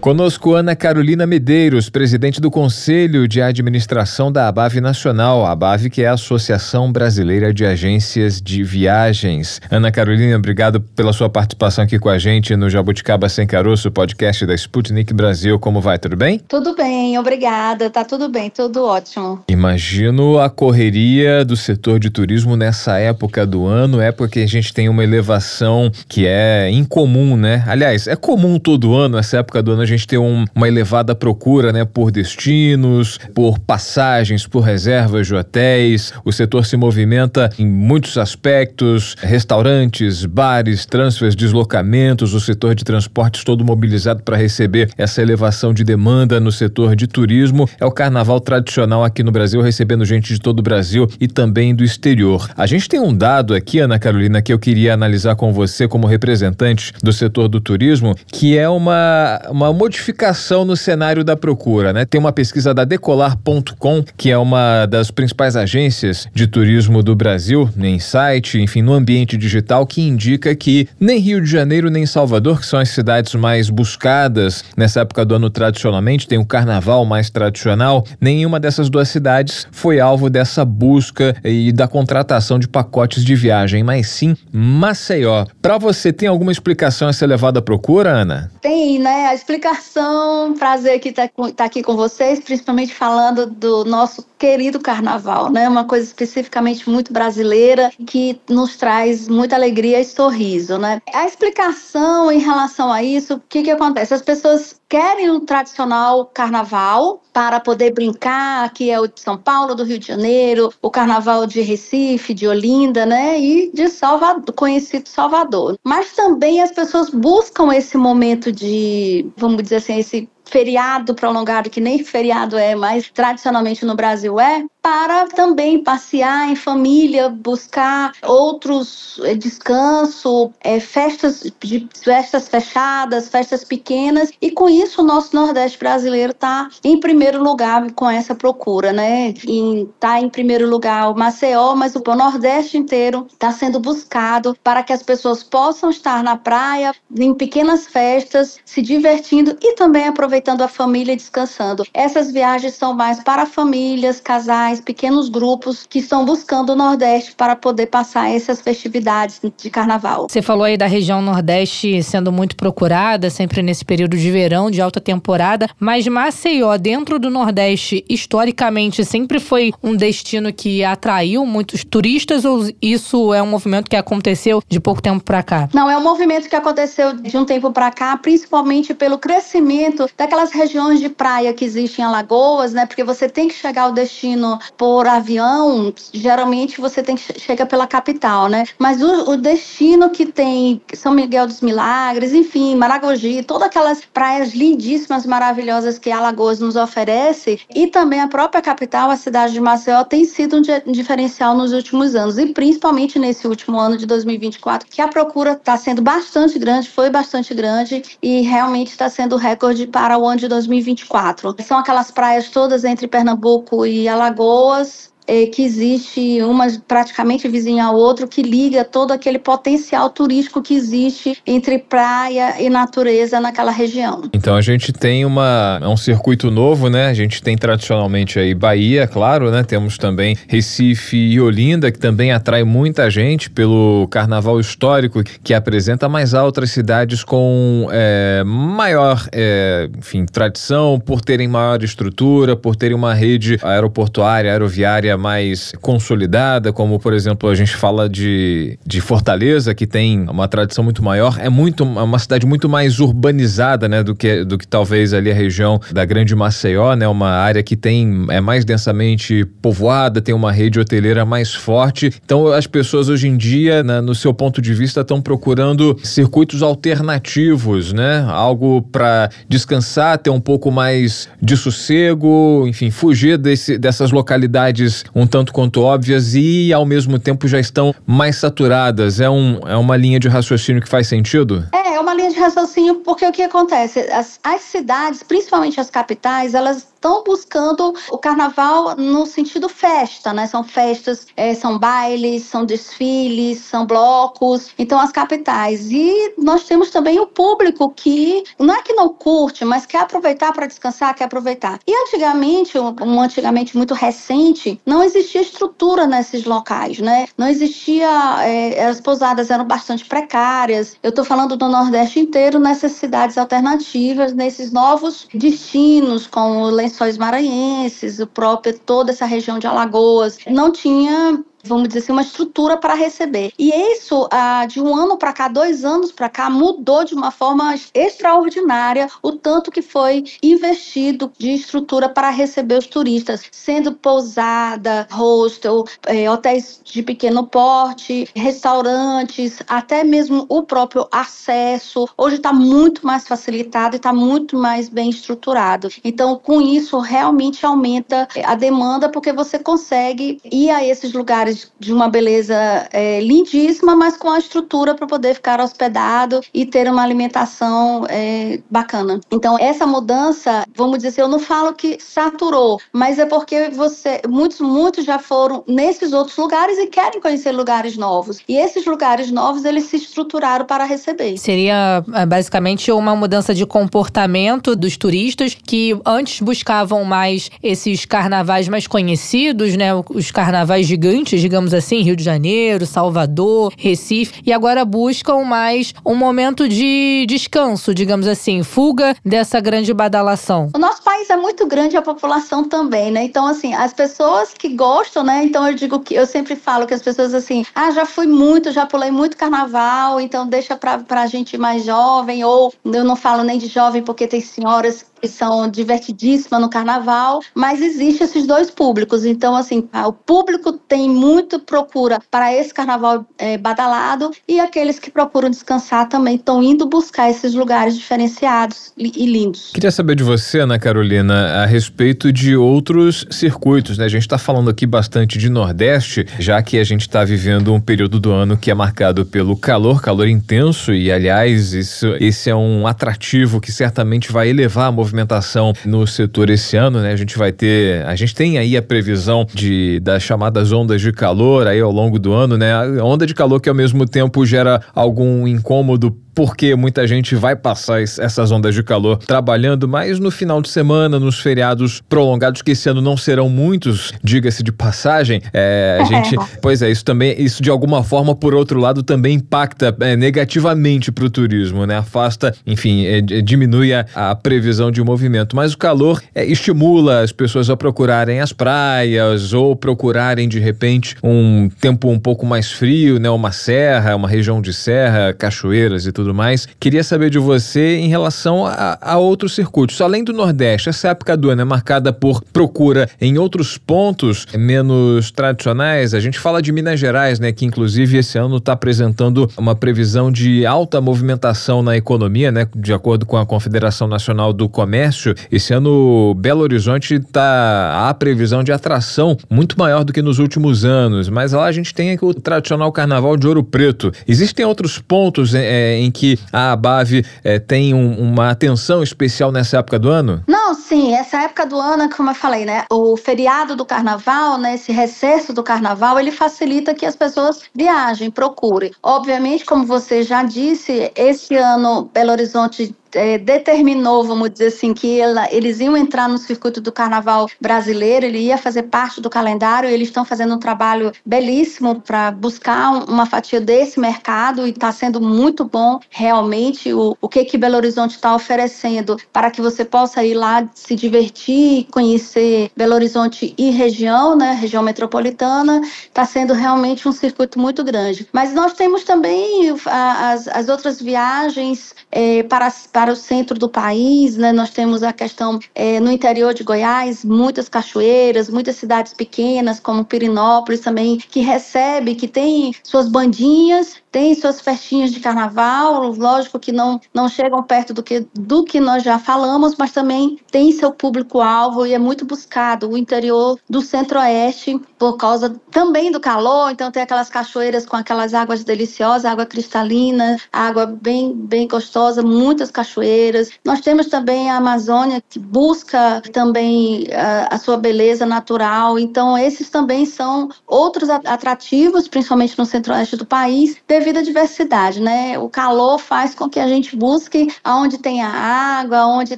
Conosco Ana Carolina Medeiros, presidente do Conselho de Administração da ABAV Nacional, a ABAV que é a Associação Brasileira de Agências de Viagens. Ana Carolina, obrigado pela sua participação aqui com a gente no Jabuticaba Sem Caroço, podcast da Sputnik Brasil. Como vai? Tudo bem? Tudo bem, obrigada. Tá tudo bem, tudo ótimo. Imagino a correria do setor de turismo nessa época do ano, época que a gente tem uma elevação que é incomum, né? Aliás, é comum todo ano, essa época do ano a gente ter um, uma elevada procura né, por destinos, por passagens, por reservas de hotéis. O setor se movimenta em muitos aspectos: restaurantes, bares, transfers, deslocamentos, o setor de transportes todo mobilizado para receber essa elevação de demanda no setor de turismo. É o carnaval tradicional aqui no Brasil, recebendo gente de todo o Brasil e também do exterior. A gente tem um dado aqui, Ana Carolina, que eu queria analisar com você como representante do setor do turismo, que é uma, uma modificação no cenário da procura, né? Tem uma pesquisa da Decolar.com, que é uma das principais agências de turismo do Brasil, em site, enfim, no ambiente digital, que indica que nem Rio de Janeiro nem Salvador, que são as cidades mais buscadas nessa época do ano tradicionalmente, tem o carnaval mais tradicional, nenhuma dessas duas cidades foi alvo dessa busca e da contratação de pacotes de viagem, mas sim Maceió. Para você, tem alguma explicação essa elevada procura, Ana? Tem, né? A explicação explicação. Prazer aqui estar tá, tá aqui com vocês, principalmente falando do nosso querido carnaval, né? Uma coisa especificamente muito brasileira que nos traz muita alegria e sorriso, né? A explicação em relação a isso, o que que acontece? As pessoas querem o tradicional carnaval para poder brincar, que é o de São Paulo, do Rio de Janeiro, o carnaval de Recife, de Olinda, né? E de Salvador, conhecido Salvador. Mas também as pessoas buscam esse momento de, vamos dizer assim, esse feriado prolongado, que nem feriado é, mas tradicionalmente no Brasil é, para também passear em família, buscar outros é, descanso, é, festas de festas fechadas, festas pequenas, e com isso o nosso Nordeste brasileiro está em primeiro lugar com essa procura, né? Está em primeiro lugar o Maceió, mas o Nordeste inteiro está sendo buscado para que as pessoas possam estar na praia, em pequenas festas, se divertindo e também aproveitando a família e descansando. Essas viagens são mais para famílias, casais pequenos grupos que estão buscando o Nordeste para poder passar essas festividades de carnaval. Você falou aí da região Nordeste sendo muito procurada, sempre nesse período de verão, de alta temporada, mas Maceió, dentro do Nordeste, historicamente sempre foi um destino que atraiu muitos turistas ou isso é um movimento que aconteceu de pouco tempo para cá? Não, é um movimento que aconteceu de um tempo para cá, principalmente pelo crescimento daquelas regiões de praia que existem em Alagoas, né? Porque você tem que chegar ao destino por avião, geralmente você tem que chega pela capital, né? Mas o, o, destino que tem São Miguel dos Milagres, enfim, Maragogi, todas aquelas praias lindíssimas, maravilhosas que Alagoas nos oferece, e também a própria capital, a cidade de Maceió, tem sido um diferencial nos últimos anos, e principalmente nesse último ano de 2024, que a procura está sendo bastante grande, foi bastante grande, e realmente está sendo recorde para o ano de 2024. São aquelas praias todas entre Pernambuco e Alagoas é, que existe uma praticamente vizinha ao outro que liga todo aquele potencial turístico que existe entre praia e natureza naquela região. Então a gente tem uma é um circuito novo, né? A gente tem tradicionalmente aí Bahia, claro, né? Temos também Recife e Olinda que também atrai muita gente pelo carnaval histórico que apresenta mais outras cidades com é, maior, é, enfim, tradição, por terem maior estrutura, por terem uma rede aeroportuária, aeroviária mais consolidada, como por exemplo a gente fala de, de Fortaleza, que tem uma tradição muito maior, é muito é uma cidade muito mais urbanizada, né, do que, do que talvez ali a região da Grande Maceió, né, uma área que tem é mais densamente povoada, tem uma rede hoteleira mais forte. Então as pessoas hoje em dia, né, no seu ponto de vista, estão procurando circuitos alternativos, né, algo para descansar, ter um pouco mais de sossego, enfim, fugir desse, dessas localidades um tanto quanto óbvias e ao mesmo tempo já estão mais saturadas. É, um, é uma linha de raciocínio que faz sentido? É, uma linha de raciocínio porque o que acontece? As, as cidades, principalmente as capitais, elas estão buscando o carnaval no sentido festa, né? São festas, é, são bailes, são desfiles, são blocos. Então, as capitais. E nós temos também o público que não é que não curte, mas quer aproveitar para descansar, quer aproveitar. E antigamente, um, antigamente muito recente, não existia estrutura nesses locais, né? Não existia. É, as pousadas eram bastante precárias. Eu estou falando do Nordeste inteiro, nessas cidades alternativas, nesses novos destinos, como lençóis maranhenses, o próprio toda essa região de Alagoas, não tinha vamos dizer assim, uma estrutura para receber. E isso, ah, de um ano para cá, dois anos para cá, mudou de uma forma extraordinária o tanto que foi investido de estrutura para receber os turistas, sendo pousada, hostel, eh, hotéis de pequeno porte, restaurantes, até mesmo o próprio acesso. Hoje está muito mais facilitado e está muito mais bem estruturado. Então, com isso, realmente aumenta a demanda porque você consegue ir a esses lugares de uma beleza é, lindíssima, mas com a estrutura para poder ficar hospedado e ter uma alimentação é, bacana. Então, essa mudança, vamos dizer assim, eu não falo que saturou, mas é porque você, muitos, muitos já foram nesses outros lugares e querem conhecer lugares novos. E esses lugares novos, eles se estruturaram para receber. Seria é, basicamente uma mudança de comportamento dos turistas que antes buscavam mais esses carnavais mais conhecidos, né? Os carnavais gigantes digamos assim, Rio de Janeiro, Salvador, Recife, e agora buscam mais um momento de descanso, digamos assim, fuga dessa grande badalação. O nosso país é muito grande, a população também, né? Então, assim, as pessoas que gostam, né? Então, eu digo que eu sempre falo que as pessoas, assim, ah, já fui muito, já pulei muito carnaval, então deixa pra, pra gente mais jovem, ou eu não falo nem de jovem porque tem senhoras que são divertidíssimas no carnaval, mas existe esses dois públicos. Então, assim, o público tem muito procura para esse carnaval é, badalado e aqueles que procuram descansar também estão indo buscar esses lugares diferenciados e lindos. Queria saber de você, Ana Carolina, a respeito de outros circuitos. Né? A gente está falando aqui bastante de Nordeste, já que a gente está vivendo um período do ano que é marcado pelo calor, calor intenso, e aliás, isso, esse é um atrativo que certamente vai elevar a movimentação movimentação no setor esse ano, né? A gente vai ter, a gente tem aí a previsão de das chamadas ondas de calor aí ao longo do ano, né? A onda de calor que ao mesmo tempo gera algum incômodo porque muita gente vai passar essas ondas de calor trabalhando, mas no final de semana, nos feriados prolongados, que esse ano não serão muitos, diga-se de passagem, é, a gente. Pois é, isso também, isso de alguma forma, por outro lado, também impacta é, negativamente para o turismo, né? Afasta, enfim, é, diminui a, a, previsão de movimento. Mas o calor estimula as pessoas a procurarem as praias ou procurarem, de repente, um tempo um pouco mais frio, né? Uma serra, uma região de serra, cachoeiras e tudo tudo mais. Queria saber de você em relação a, a outros circuitos. Além do Nordeste, essa época do ano é marcada por procura em outros pontos menos tradicionais. A gente fala de Minas Gerais, né? Que inclusive esse ano está apresentando uma previsão de alta movimentação na economia, né? De acordo com a Confederação Nacional do Comércio. Esse ano, Belo Horizonte está a previsão de atração muito maior do que nos últimos anos. Mas lá a gente tem o tradicional Carnaval de Ouro Preto. Existem outros pontos é, em que a Abave é, tem um, uma atenção especial nessa época do ano? Não, sim, essa época do ano, como eu falei, né? O feriado do carnaval, né? Esse recesso do carnaval, ele facilita que as pessoas viajem, procurem. Obviamente, como você já disse, esse ano Belo Horizonte é, determinou, vamos dizer assim, que ela, eles iam entrar no circuito do carnaval brasileiro, ele ia fazer parte do calendário, eles estão fazendo um trabalho belíssimo para buscar uma fatia desse mercado e está sendo muito bom realmente o, o que que Belo Horizonte está oferecendo para que você possa ir lá se divertir, conhecer Belo Horizonte e região, né, região metropolitana, está sendo realmente um circuito muito grande. Mas nós temos também as, as outras viagens é, para, para o centro do país, né, nós temos a questão é, no interior de Goiás, muitas cachoeiras, muitas cidades pequenas, como Pirinópolis também, que recebe, que tem suas bandinhas tem suas festinhas de carnaval, lógico que não, não chegam perto do que, do que nós já falamos, mas também tem seu público-alvo e é muito buscado o interior do centro-oeste por causa também do calor, então tem aquelas cachoeiras com aquelas águas deliciosas, água cristalina, água bem, bem gostosa, muitas cachoeiras. Nós temos também a Amazônia que busca também a, a sua beleza natural, então esses também são outros atrativos, principalmente no centro-oeste do país, devido à diversidade, né? O calor faz com que a gente busque aonde tenha água, onde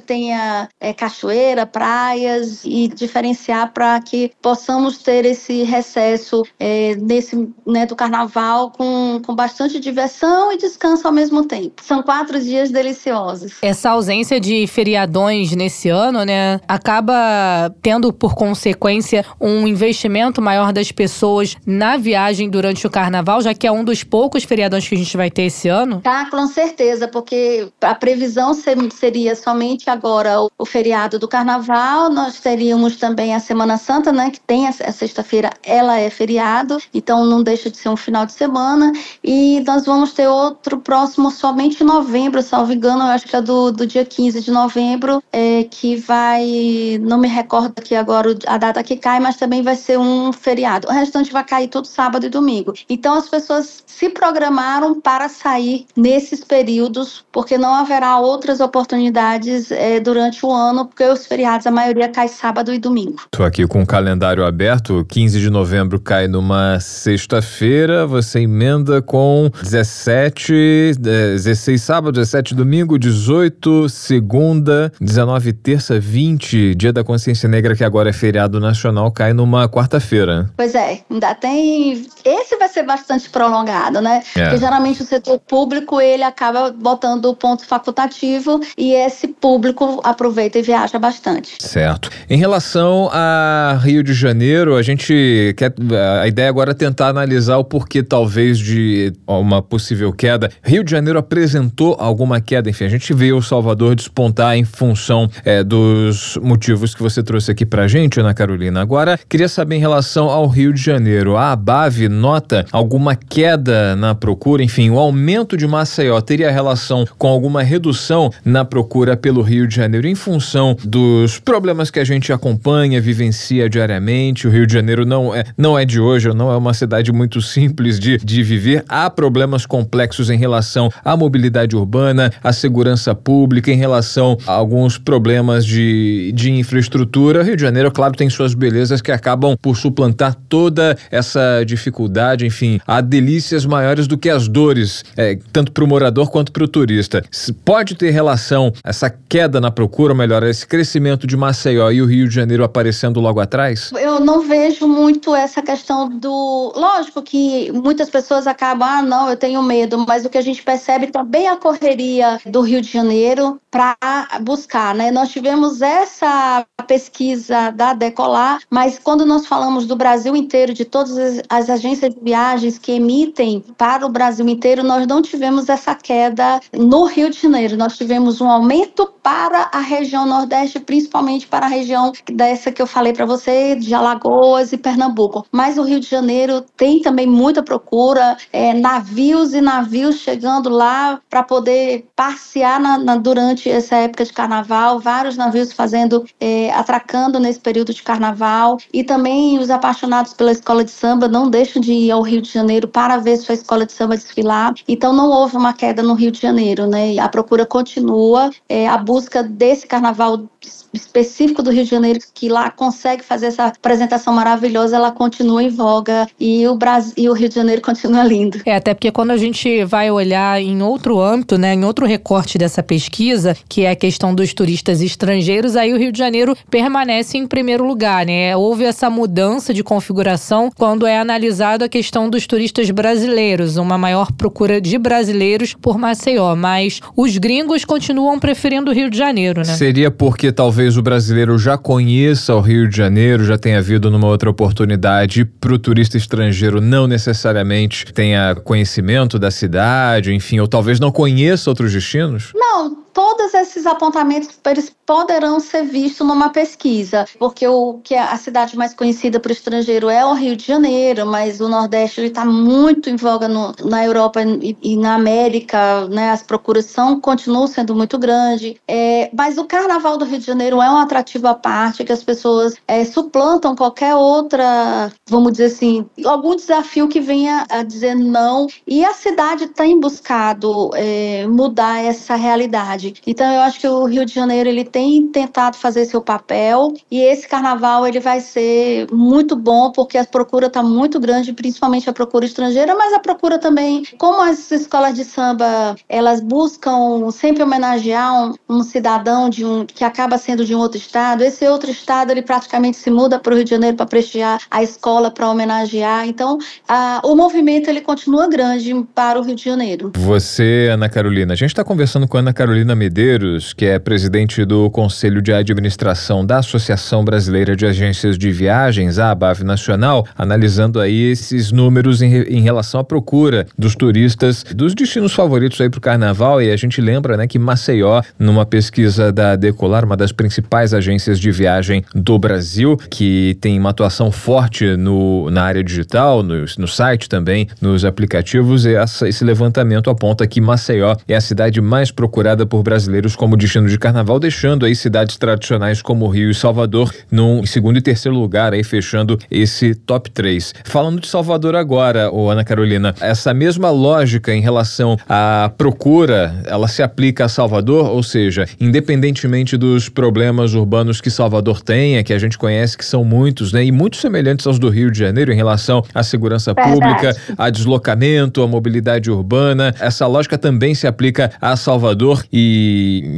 tenha é, cachoeira, praias e diferenciar para que possamos ter esse recesso é, nesse né, do carnaval com, com bastante diversão e descanso ao mesmo tempo. São quatro dias deliciosos. Essa ausência de feriadões nesse ano, né, acaba tendo por consequência um investimento maior das pessoas na viagem durante o carnaval, já que é um dos poucos feriadões que a gente vai ter esse ano? Tá, com certeza, porque a previsão seria somente agora o, feriado do carnaval, nós teríamos também a Semana Santa, né, que tem a, a sexta-feira, ela é feriado, então não deixa de ser um final de semana, e nós vamos ter outro próximo somente em novembro, salvo engano, eu acho que é do, do dia 15 de novembro, é, que vai, não me recordo aqui agora a data que cai, mas também vai ser um feriado. O restante vai cair todo sábado e domingo. Então as pessoas se programaram para sair nesses períodos, porque não haverá outras oportunidades é, durante o ano, porque os feriados, a maioria cai sábado e domingo. Estou aqui com o calendário aberto, 15 de novembro cai numa sexta-feira, você emenda com 17, 16 sábado, 17 domingo, 18 segunda, 19 terça, 20, dia da consciência negra que agora é feriado nacional, cai numa quarta-feira. Pois é, ainda tem. Esse vai ser bastante prolongado, né? É. Porque geralmente o setor público ele acaba botando o ponto facultativo e esse público aproveita e viaja bastante. Certo. Em relação a Rio de Janeiro, a gente quer. A ideia agora é tentar analisar o porquê, talvez, de uma possível queda. Rio de Janeiro apresentou alguma queda, enfim, a gente vê o Salvador despontar em função é, dos motivos que você trouxe aqui pra gente, Ana Carolina. Agora, queria saber em relação ao Rio de Janeiro. A ABAV nota alguma queda na procura? Enfim, o aumento de Maceió teria relação com alguma redução na procura pelo Rio de Janeiro em função dos problemas que a gente acompanha, vivencia diariamente. O Rio de Janeiro não é, não é de hoje, não é uma cidade muito simples de, de viver. Há problemas complexos em relação à mobilidade urbana, à segurança pública, em relação a alguns problemas de, de infraestrutura. Rio de Janeiro, claro, tem suas belezas que acabam por suplantar toda essa dificuldade. Enfim, há delícias maiores do que as dores, é, tanto para o morador quanto para o turista. Pode ter relação essa queda na procura, ou melhor, esse crescimento de Maceió e o Rio de Janeiro aparecendo logo atrás? Eu não vejo muito essa questão do. Lógico que muitas pessoas acabam, ah, não, eu tenho medo, mas o que a gente percebe também a correria do Rio de Janeiro para buscar, né? Nós tivemos essa pesquisa da Decolar, mas quando nós falamos do Brasil inteiro, de todas as agências de viagens que emitem para o Brasil inteiro, nós não tivemos essa queda no Rio de Janeiro. Nós tivemos um aumento para a região Nordeste, principalmente para a região dessa que eu falei para você, de Alagoas e Pernambuco. Mas o Rio de Janeiro tem também muita procura, é, navios e navios chegando lá para poder passear na, na, durante essa época de carnaval, vários navios fazendo, é, atracando nesse período de carnaval. E também os apaixonados pela escola de samba não deixam de ir ao Rio de Janeiro para ver sua escola de samba desfilar. Então não houve uma queda no Rio de Janeiro, né? A procura continua, é, a busca desse carnaval específico do Rio de Janeiro que lá consegue fazer essa apresentação maravilhosa, ela continua em voga e o Brasil e o Rio de Janeiro continua lindo. É, até porque quando a gente vai olhar em outro âmbito, né, em outro recorte dessa pesquisa, que é a questão dos turistas estrangeiros, aí o Rio de Janeiro permanece em primeiro lugar, né? Houve essa mudança de configuração quando é analisado a questão dos turistas brasileiros, uma maior procura de brasileiros por Maceió, mas os gringos continuam preferindo o Rio de Janeiro, né? Seria porque talvez o brasileiro já conheça o Rio de Janeiro, já tenha vindo numa outra oportunidade, para o turista estrangeiro não necessariamente tenha conhecimento da cidade, enfim, ou talvez não conheça outros destinos? Não, todos esses apontamentos eles poderão ser vistos numa pesquisa, porque o que é a cidade mais conhecida para o estrangeiro é o Rio de Janeiro, mas o Nordeste está muito em voga no, na Europa e, e, na América, né? As procuras são continuam sendo muito grandes. É, mas o Carnaval do Rio de Janeiro é um atrativo à parte que as pessoas é, suplantam qualquer outra, vamos dizer assim, algum desafio que venha a dizer não. E a cidade tem buscado é, mudar essa realidade cidade. Então eu acho que o Rio de Janeiro ele tem tentado fazer seu papel e esse carnaval ele vai ser muito bom porque a procura está muito grande, principalmente a procura estrangeira, mas a procura também, como as escolas de samba elas buscam sempre homenagear um, um cidadão de um que acaba sendo de um outro estado, esse outro estado ele praticamente se muda para o Rio de Janeiro para prestigiar a escola para homenagear. Então a, o movimento ele continua grande para o Rio de Janeiro. Você, Ana Carolina, a gente está conversando com a Ana Carolina Medeiros, que é presidente do Conselho de Administração da Associação Brasileira de Agências de Viagens, a ABAV Nacional, analisando aí esses números em, em relação à procura dos turistas dos destinos favoritos aí para o carnaval. E a gente lembra né, que Maceió, numa pesquisa da Decolar, uma das principais agências de viagem do Brasil, que tem uma atuação forte no, na área digital, no, no site também, nos aplicativos, essa, esse levantamento aponta que Maceió é a cidade mais procurada por brasileiros como destino de carnaval, deixando aí cidades tradicionais como Rio e Salvador num segundo e terceiro lugar, aí fechando esse top 3. Falando de Salvador agora, ô Ana Carolina, essa mesma lógica em relação à procura, ela se aplica a Salvador, ou seja, independentemente dos problemas urbanos que Salvador tenha, que a gente conhece que são muitos, né, e muito semelhantes aos do Rio de Janeiro em relação à segurança Verdade. pública, a deslocamento, a mobilidade urbana, essa lógica também se aplica a Salvador e,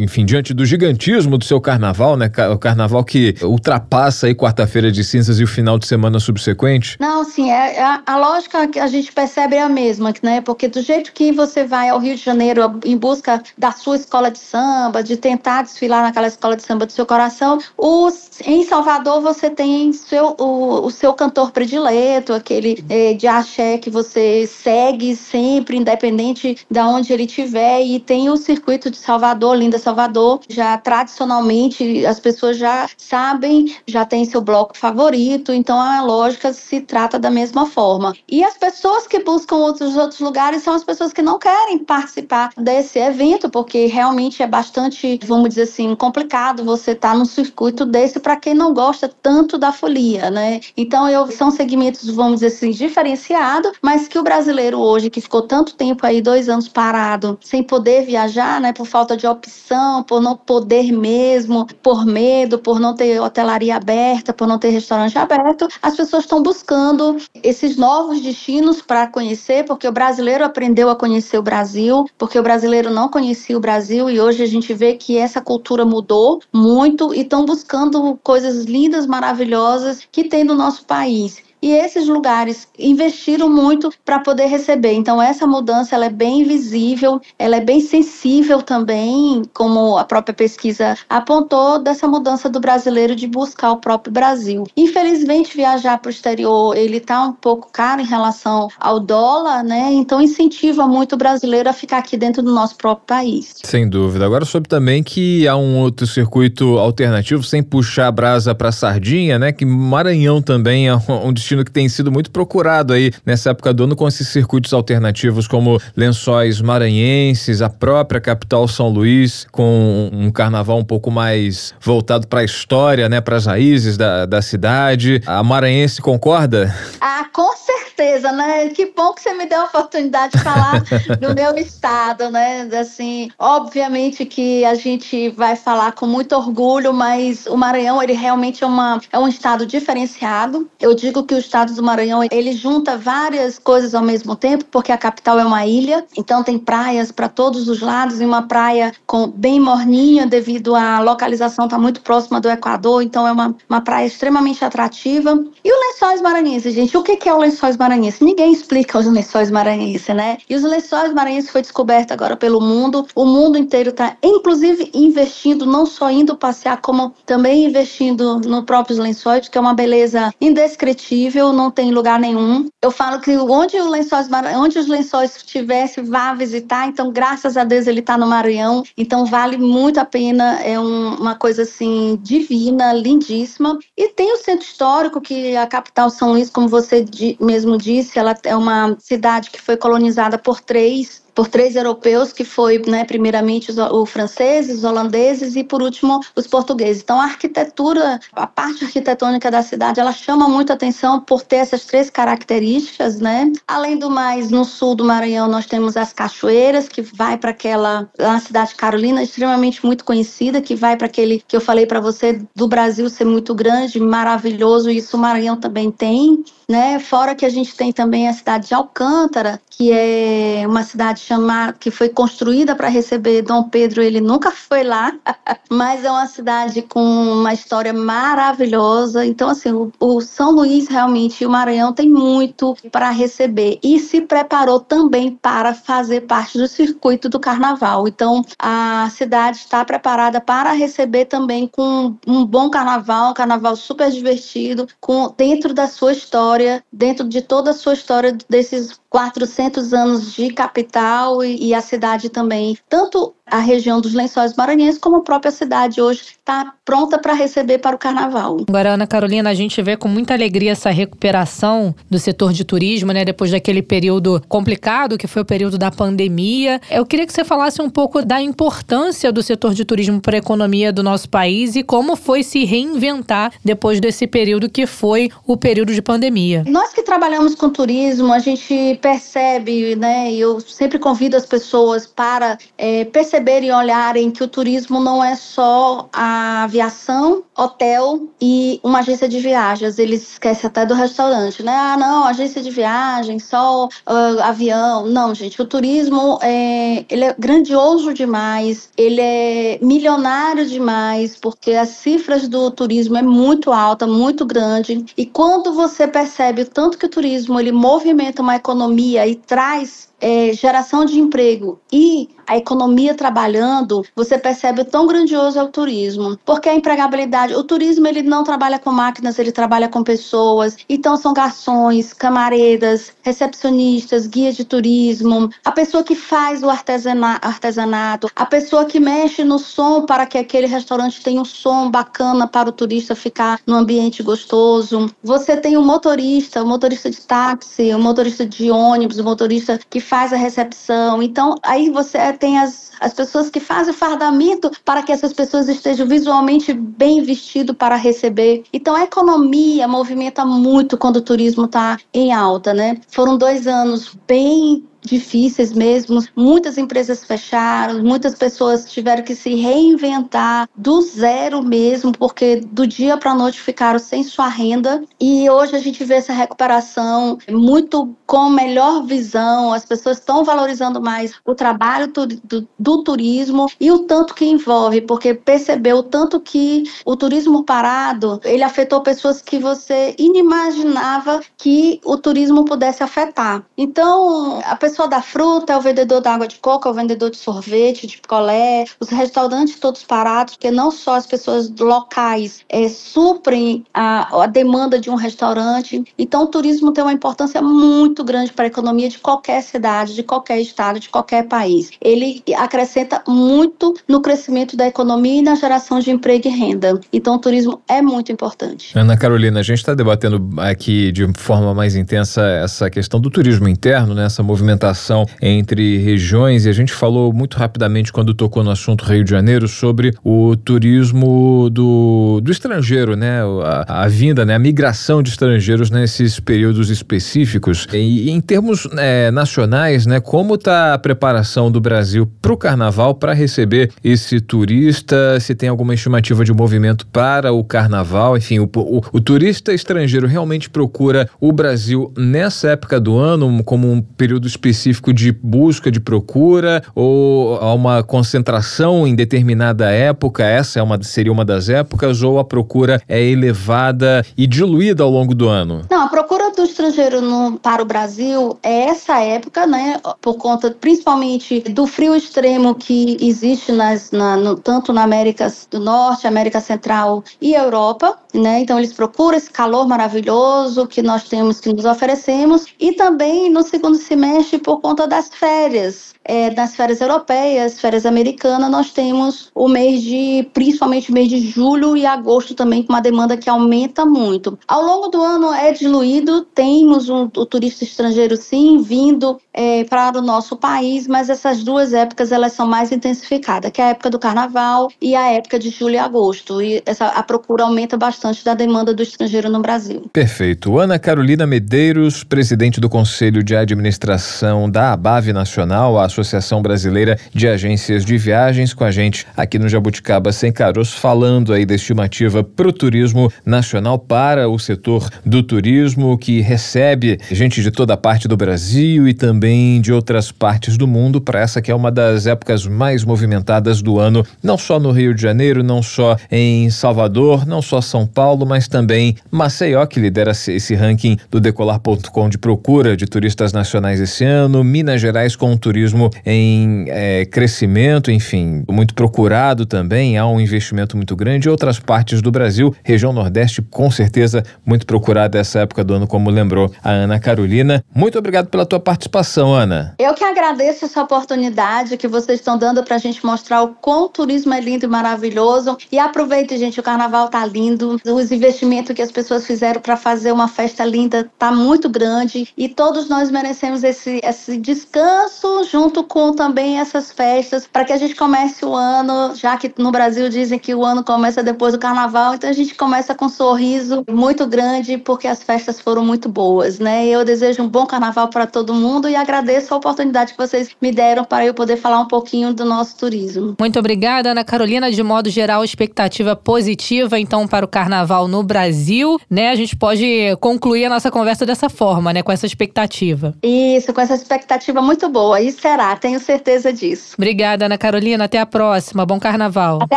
enfim, diante do gigantismo do seu carnaval, né, o carnaval que ultrapassa aí quarta-feira de cinzas e o final de semana subsequente? Não, sim, é, é a, a lógica que a gente percebe é a mesma, né? Porque do jeito que você vai ao Rio de Janeiro em busca da sua escola de samba, de tentar desfilar naquela escola de samba do seu coração, os, em Salvador você tem seu, o, o seu cantor predileto, aquele é, de axé que você segue sempre, independente de onde ele estiver, e tem o circuito de Salvador, Linda Salvador, já tradicionalmente as pessoas já sabem, já tem seu bloco favorito, então a lógica se trata da mesma forma. E as pessoas que buscam outros outros lugares são as pessoas que não querem participar desse evento, porque realmente é bastante, vamos dizer assim, complicado você estar tá num circuito desse para quem não gosta tanto da folia, né? Então eu são segmentos, vamos dizer assim, diferenciados, mas que o brasileiro hoje que ficou tanto tempo aí dois anos parado, sem poder viajar, né, por falta de opção, por não poder mesmo, por medo, por não ter hotelaria aberta, por não ter restaurante aberto, as pessoas estão buscando esses novos destinos para conhecer, porque o brasileiro aprendeu a conhecer o Brasil, porque o brasileiro não conhecia o Brasil e hoje a gente vê que essa cultura mudou muito e estão buscando coisas lindas, maravilhosas que tem no nosso país e esses lugares investiram muito para poder receber. Então essa mudança ela é bem visível, ela é bem sensível também, como a própria pesquisa apontou dessa mudança do brasileiro de buscar o próprio Brasil. Infelizmente viajar para o exterior ele está um pouco caro em relação ao dólar, né? Então incentiva muito o brasileiro a ficar aqui dentro do nosso próprio país. Sem dúvida. Agora soube também que há um outro circuito alternativo sem puxar a brasa para sardinha, né? Que Maranhão também é um destino que tem sido muito procurado aí nessa época do ano com esses circuitos alternativos como Lençóis Maranhenses, a própria capital São Luís, com um carnaval um pouco mais voltado para a história, né, para as raízes da, da cidade. A maranhense concorda? Ah, com certeza, né? Que bom que você me deu a oportunidade de falar do meu estado, né? Assim, obviamente que a gente vai falar com muito orgulho, mas o Maranhão, ele realmente é, uma, é um estado diferenciado. Eu digo que o estado do Maranhão, ele junta várias coisas ao mesmo tempo, porque a capital é uma ilha, então tem praias para todos os lados, e uma praia com bem morninha devido à localização estar tá muito próxima do Equador, então é uma, uma praia extremamente atrativa. E o Lençóis Maranhenses, gente, o que é o Lençóis Maranhenses? Ninguém explica os Lençóis Maranhenses, né? E os Lençóis Maranhenses foi descoberto agora pelo mundo, o mundo inteiro está inclusive investindo, não só indo passear, como também investindo no próprios lençóis, que é uma beleza indescritível não tem lugar nenhum. Eu falo que onde, o lençóis, onde os lençóis estivesse, vá visitar. Então, graças a Deus, ele está no Maranhão. Então, vale muito a pena. É um, uma coisa assim divina, lindíssima. E tem o centro histórico, que a capital São Luís, como você mesmo disse, ela é uma cidade que foi colonizada por três por três europeus, que foi, né, primeiramente os, os, franceses, os holandeses e, por último, os portugueses. Então, a arquitetura, a parte arquitetônica da cidade, ela chama muito atenção por ter essas três características, né? Além do mais, no sul do Maranhão, nós temos as cachoeiras, que vai para aquela, uma cidade Carolina, extremamente muito conhecida, que vai para aquele que eu falei para você, do Brasil ser muito grande, maravilhoso, isso o Maranhão também tem né? Fora que a gente tem também a cidade de Alcântara, que é uma cidade chamada que foi construída para receber Dom Pedro, ele nunca foi lá, mas é uma cidade com uma história maravilhosa. Então assim, o, o São Luís realmente o Maranhão tem muito para receber e se preparou também para fazer parte do circuito do carnaval. Então a cidade está preparada para receber também com um bom carnaval, um carnaval super divertido, com dentro da sua história história, dentro de toda a sua história desses 400 anos de capital e, e, a cidade também, tanto a região dos Lençóis Maranhenses, como a própria cidade hoje está pronta para receber para o carnaval. Agora, Ana Carolina, a gente vê com muita alegria essa recuperação do setor de turismo, né, depois daquele período complicado que foi o período da pandemia. Eu queria que você falasse um pouco da importância do setor de turismo para a economia do nosso país e como foi se reinventar depois desse período que foi o período de pandemia. Nós que trabalhamos com turismo, a gente percebe, né, eu sempre convido as pessoas para é, perceberem e olharem que o turismo não é só a aviação, hotel e uma agência de viagens. Eles esquecem até do restaurante, né? Ah, não, agência de viagem, só uh, avião. Não, gente, o turismo é, ele é grandioso demais, ele é milionário demais, porque as cifras do turismo é muito alta, muito grande. E quando você percebe o tanto que o turismo ele movimenta uma economia e traz é, geração de emprego e a economia trabalhando, você percebe o tão grandioso é o turismo. Porque a empregabilidade, o turismo ele não trabalha com máquinas, ele trabalha com pessoas. Então são garçons, camareiras, recepcionistas, guias de turismo, a pessoa que faz o artesanato, a pessoa que mexe no som para que aquele restaurante tenha um som bacana para o turista ficar no ambiente gostoso. Você tem o motorista, o motorista de táxi, o motorista de ônibus, o motorista que faz a recepção. Então, aí você tem as, as pessoas que fazem o fardamento para que essas pessoas estejam visualmente bem vestidas para receber. Então, a economia movimenta muito quando o turismo está em alta, né? Foram dois anos bem difíceis mesmo. Muitas empresas fecharam, muitas pessoas tiveram que se reinventar do zero mesmo, porque do dia para a noite ficaram sem sua renda. E hoje a gente vê essa recuperação muito com melhor visão. As pessoas estão valorizando mais o trabalho do, do, turismo e o tanto que envolve, porque percebeu o tanto que o turismo parado ele afetou pessoas que você inimaginava que o turismo pudesse afetar. Então, a pessoa da fruta, é o vendedor da água de coco, é o vendedor de sorvete, de picolé, os restaurantes todos parados, porque não só as pessoas locais é, suprem a, a demanda de um restaurante. Então, o turismo tem uma importância muito grande para a economia de qualquer cidade, de qualquer estado, de qualquer país. Ele acrescenta muito no crescimento da economia e na geração de emprego e renda. Então, o turismo é muito importante. Ana Carolina, a gente está debatendo aqui de forma mais intensa essa questão do turismo interno, né? essa movimentação movimentação entre regiões e a gente falou muito rapidamente quando tocou no assunto Rio de Janeiro sobre o turismo do, do estrangeiro, né? A, a vinda, né? A migração de estrangeiros nesses períodos específicos. E, em termos é, nacionais, né? Como está a preparação do Brasil para o Carnaval para receber esse turista? Se tem alguma estimativa de movimento para o Carnaval? Enfim, o, o, o turista estrangeiro realmente procura o Brasil nessa época do ano como um período específico específico de busca, de procura, ou há uma concentração em determinada época, essa é uma, seria uma das épocas, ou a procura é elevada e diluída ao longo do ano? Não, a procura do estrangeiro no, para o Brasil é essa época, né? Por conta principalmente do frio extremo que existe nas, na, no, tanto na América do Norte, América Central e Europa, né? Então eles procuram esse calor maravilhoso que nós temos que nos oferecemos e também no segundo semestre por conta das férias é, nas férias europeias, férias americanas, nós temos o mês de, principalmente o mês de julho e agosto também, com uma demanda que aumenta muito. Ao longo do ano é diluído, temos um, o turista estrangeiro sim vindo é, para o nosso país, mas essas duas épocas elas são mais intensificadas, que é a época do carnaval e a época de julho e agosto. E essa, a procura aumenta bastante da demanda do estrangeiro no Brasil. Perfeito. Ana Carolina Medeiros, presidente do Conselho de Administração da ABAV Nacional, a Associação Brasileira de Agências de Viagens, com a gente aqui no Jabuticaba Sem Caroço, falando aí da estimativa para o turismo nacional, para o setor do turismo, que recebe gente de toda parte do Brasil e também de outras partes do mundo, para essa que é uma das épocas mais movimentadas do ano, não só no Rio de Janeiro, não só em Salvador, não só São Paulo, mas também Maceió, que lidera esse ranking do Decolar.com de procura de turistas nacionais esse ano, Minas Gerais com o turismo em é, crescimento, enfim, muito procurado também, há um investimento muito grande. Outras partes do Brasil, região Nordeste, com certeza muito procurada essa época do ano, como lembrou a Ana Carolina. Muito obrigado pela tua participação, Ana. Eu que agradeço essa oportunidade que vocês estão dando para a gente mostrar o quão o turismo é lindo e maravilhoso. E aproveite, gente, o carnaval tá lindo, os investimentos que as pessoas fizeram para fazer uma festa linda tá muito grande e todos nós merecemos esse, esse descanso junto com também essas festas para que a gente comece o ano, já que no Brasil dizem que o ano começa depois do carnaval, então a gente começa com um sorriso muito grande porque as festas foram muito boas, né? Eu desejo um bom carnaval para todo mundo e agradeço a oportunidade que vocês me deram para eu poder falar um pouquinho do nosso turismo. Muito obrigada, Ana Carolina. De modo geral, expectativa positiva então para o carnaval no Brasil, né? A gente pode concluir a nossa conversa dessa forma, né? Com essa expectativa. Isso, com essa expectativa muito boa. E será, tenho certeza disso. Obrigada, Ana Carolina. Até a próxima. Bom carnaval. Até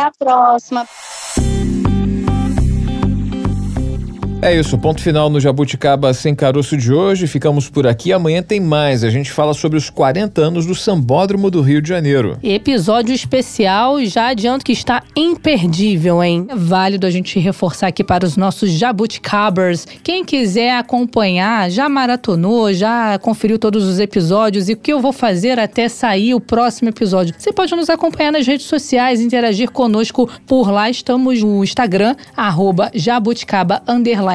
a próxima. É isso, ponto final no Jabuticaba Sem Caroço de hoje. Ficamos por aqui. Amanhã tem mais. A gente fala sobre os 40 anos do Sambódromo do Rio de Janeiro. Episódio especial, já adianto que está imperdível, hein? Válido a gente reforçar aqui para os nossos jabuticabers. Quem quiser acompanhar, já maratonou, já conferiu todos os episódios e o que eu vou fazer até sair o próximo episódio. Você pode nos acompanhar nas redes sociais, interagir conosco por lá. Estamos no Instagram, arroba jabuticaba underline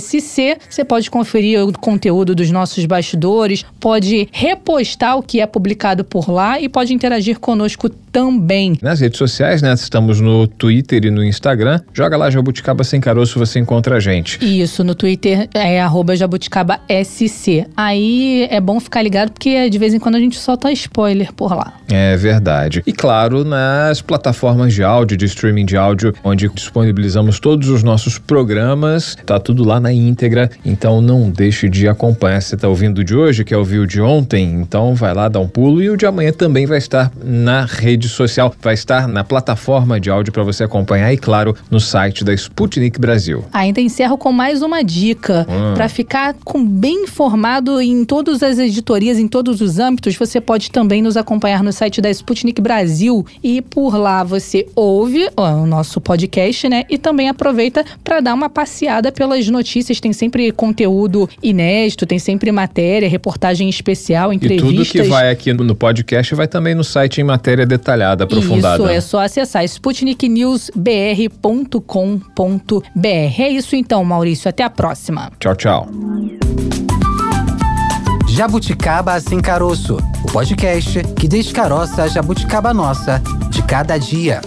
SC. Você pode conferir o conteúdo dos nossos bastidores, pode repostar o que é publicado por lá e pode interagir conosco também. Nas redes sociais, né? Estamos no Twitter e no Instagram. Joga lá Jabuticaba Sem Caroço, você encontra a gente. Isso, no Twitter é arroba Jabuticaba SC. Aí é bom ficar ligado porque de vez em quando a gente solta spoiler por lá. É verdade. E claro, nas plataformas de áudio, de streaming de áudio, onde disponibilizamos todos os nossos programas, tá tudo lá na íntegra. Então não deixe de acompanhar. Você tá ouvindo o de hoje, que é ouvir o de ontem, então vai lá dar um pulo e o de amanhã também vai estar na rede rede social, vai estar na plataforma de áudio para você acompanhar e, claro, no site da Sputnik Brasil. Ainda encerro com mais uma dica. Hum. Para ficar com bem informado em todas as editorias, em todos os âmbitos, você pode também nos acompanhar no site da Sputnik Brasil e por lá você ouve ó, o nosso podcast, né? E também aproveita para dar uma passeada pelas notícias. Tem sempre conteúdo inédito, tem sempre matéria, reportagem especial, entrevistas. E tudo que vai aqui no podcast vai também no site em matéria detalhada detalhada, aprofundada. Isso, é só acessar sputniknewsbr.com.br. É isso então, Maurício. Até a próxima. Tchau, tchau. Jabuticaba Sem Caroço, o podcast que descaroça a jabuticaba nossa de cada dia.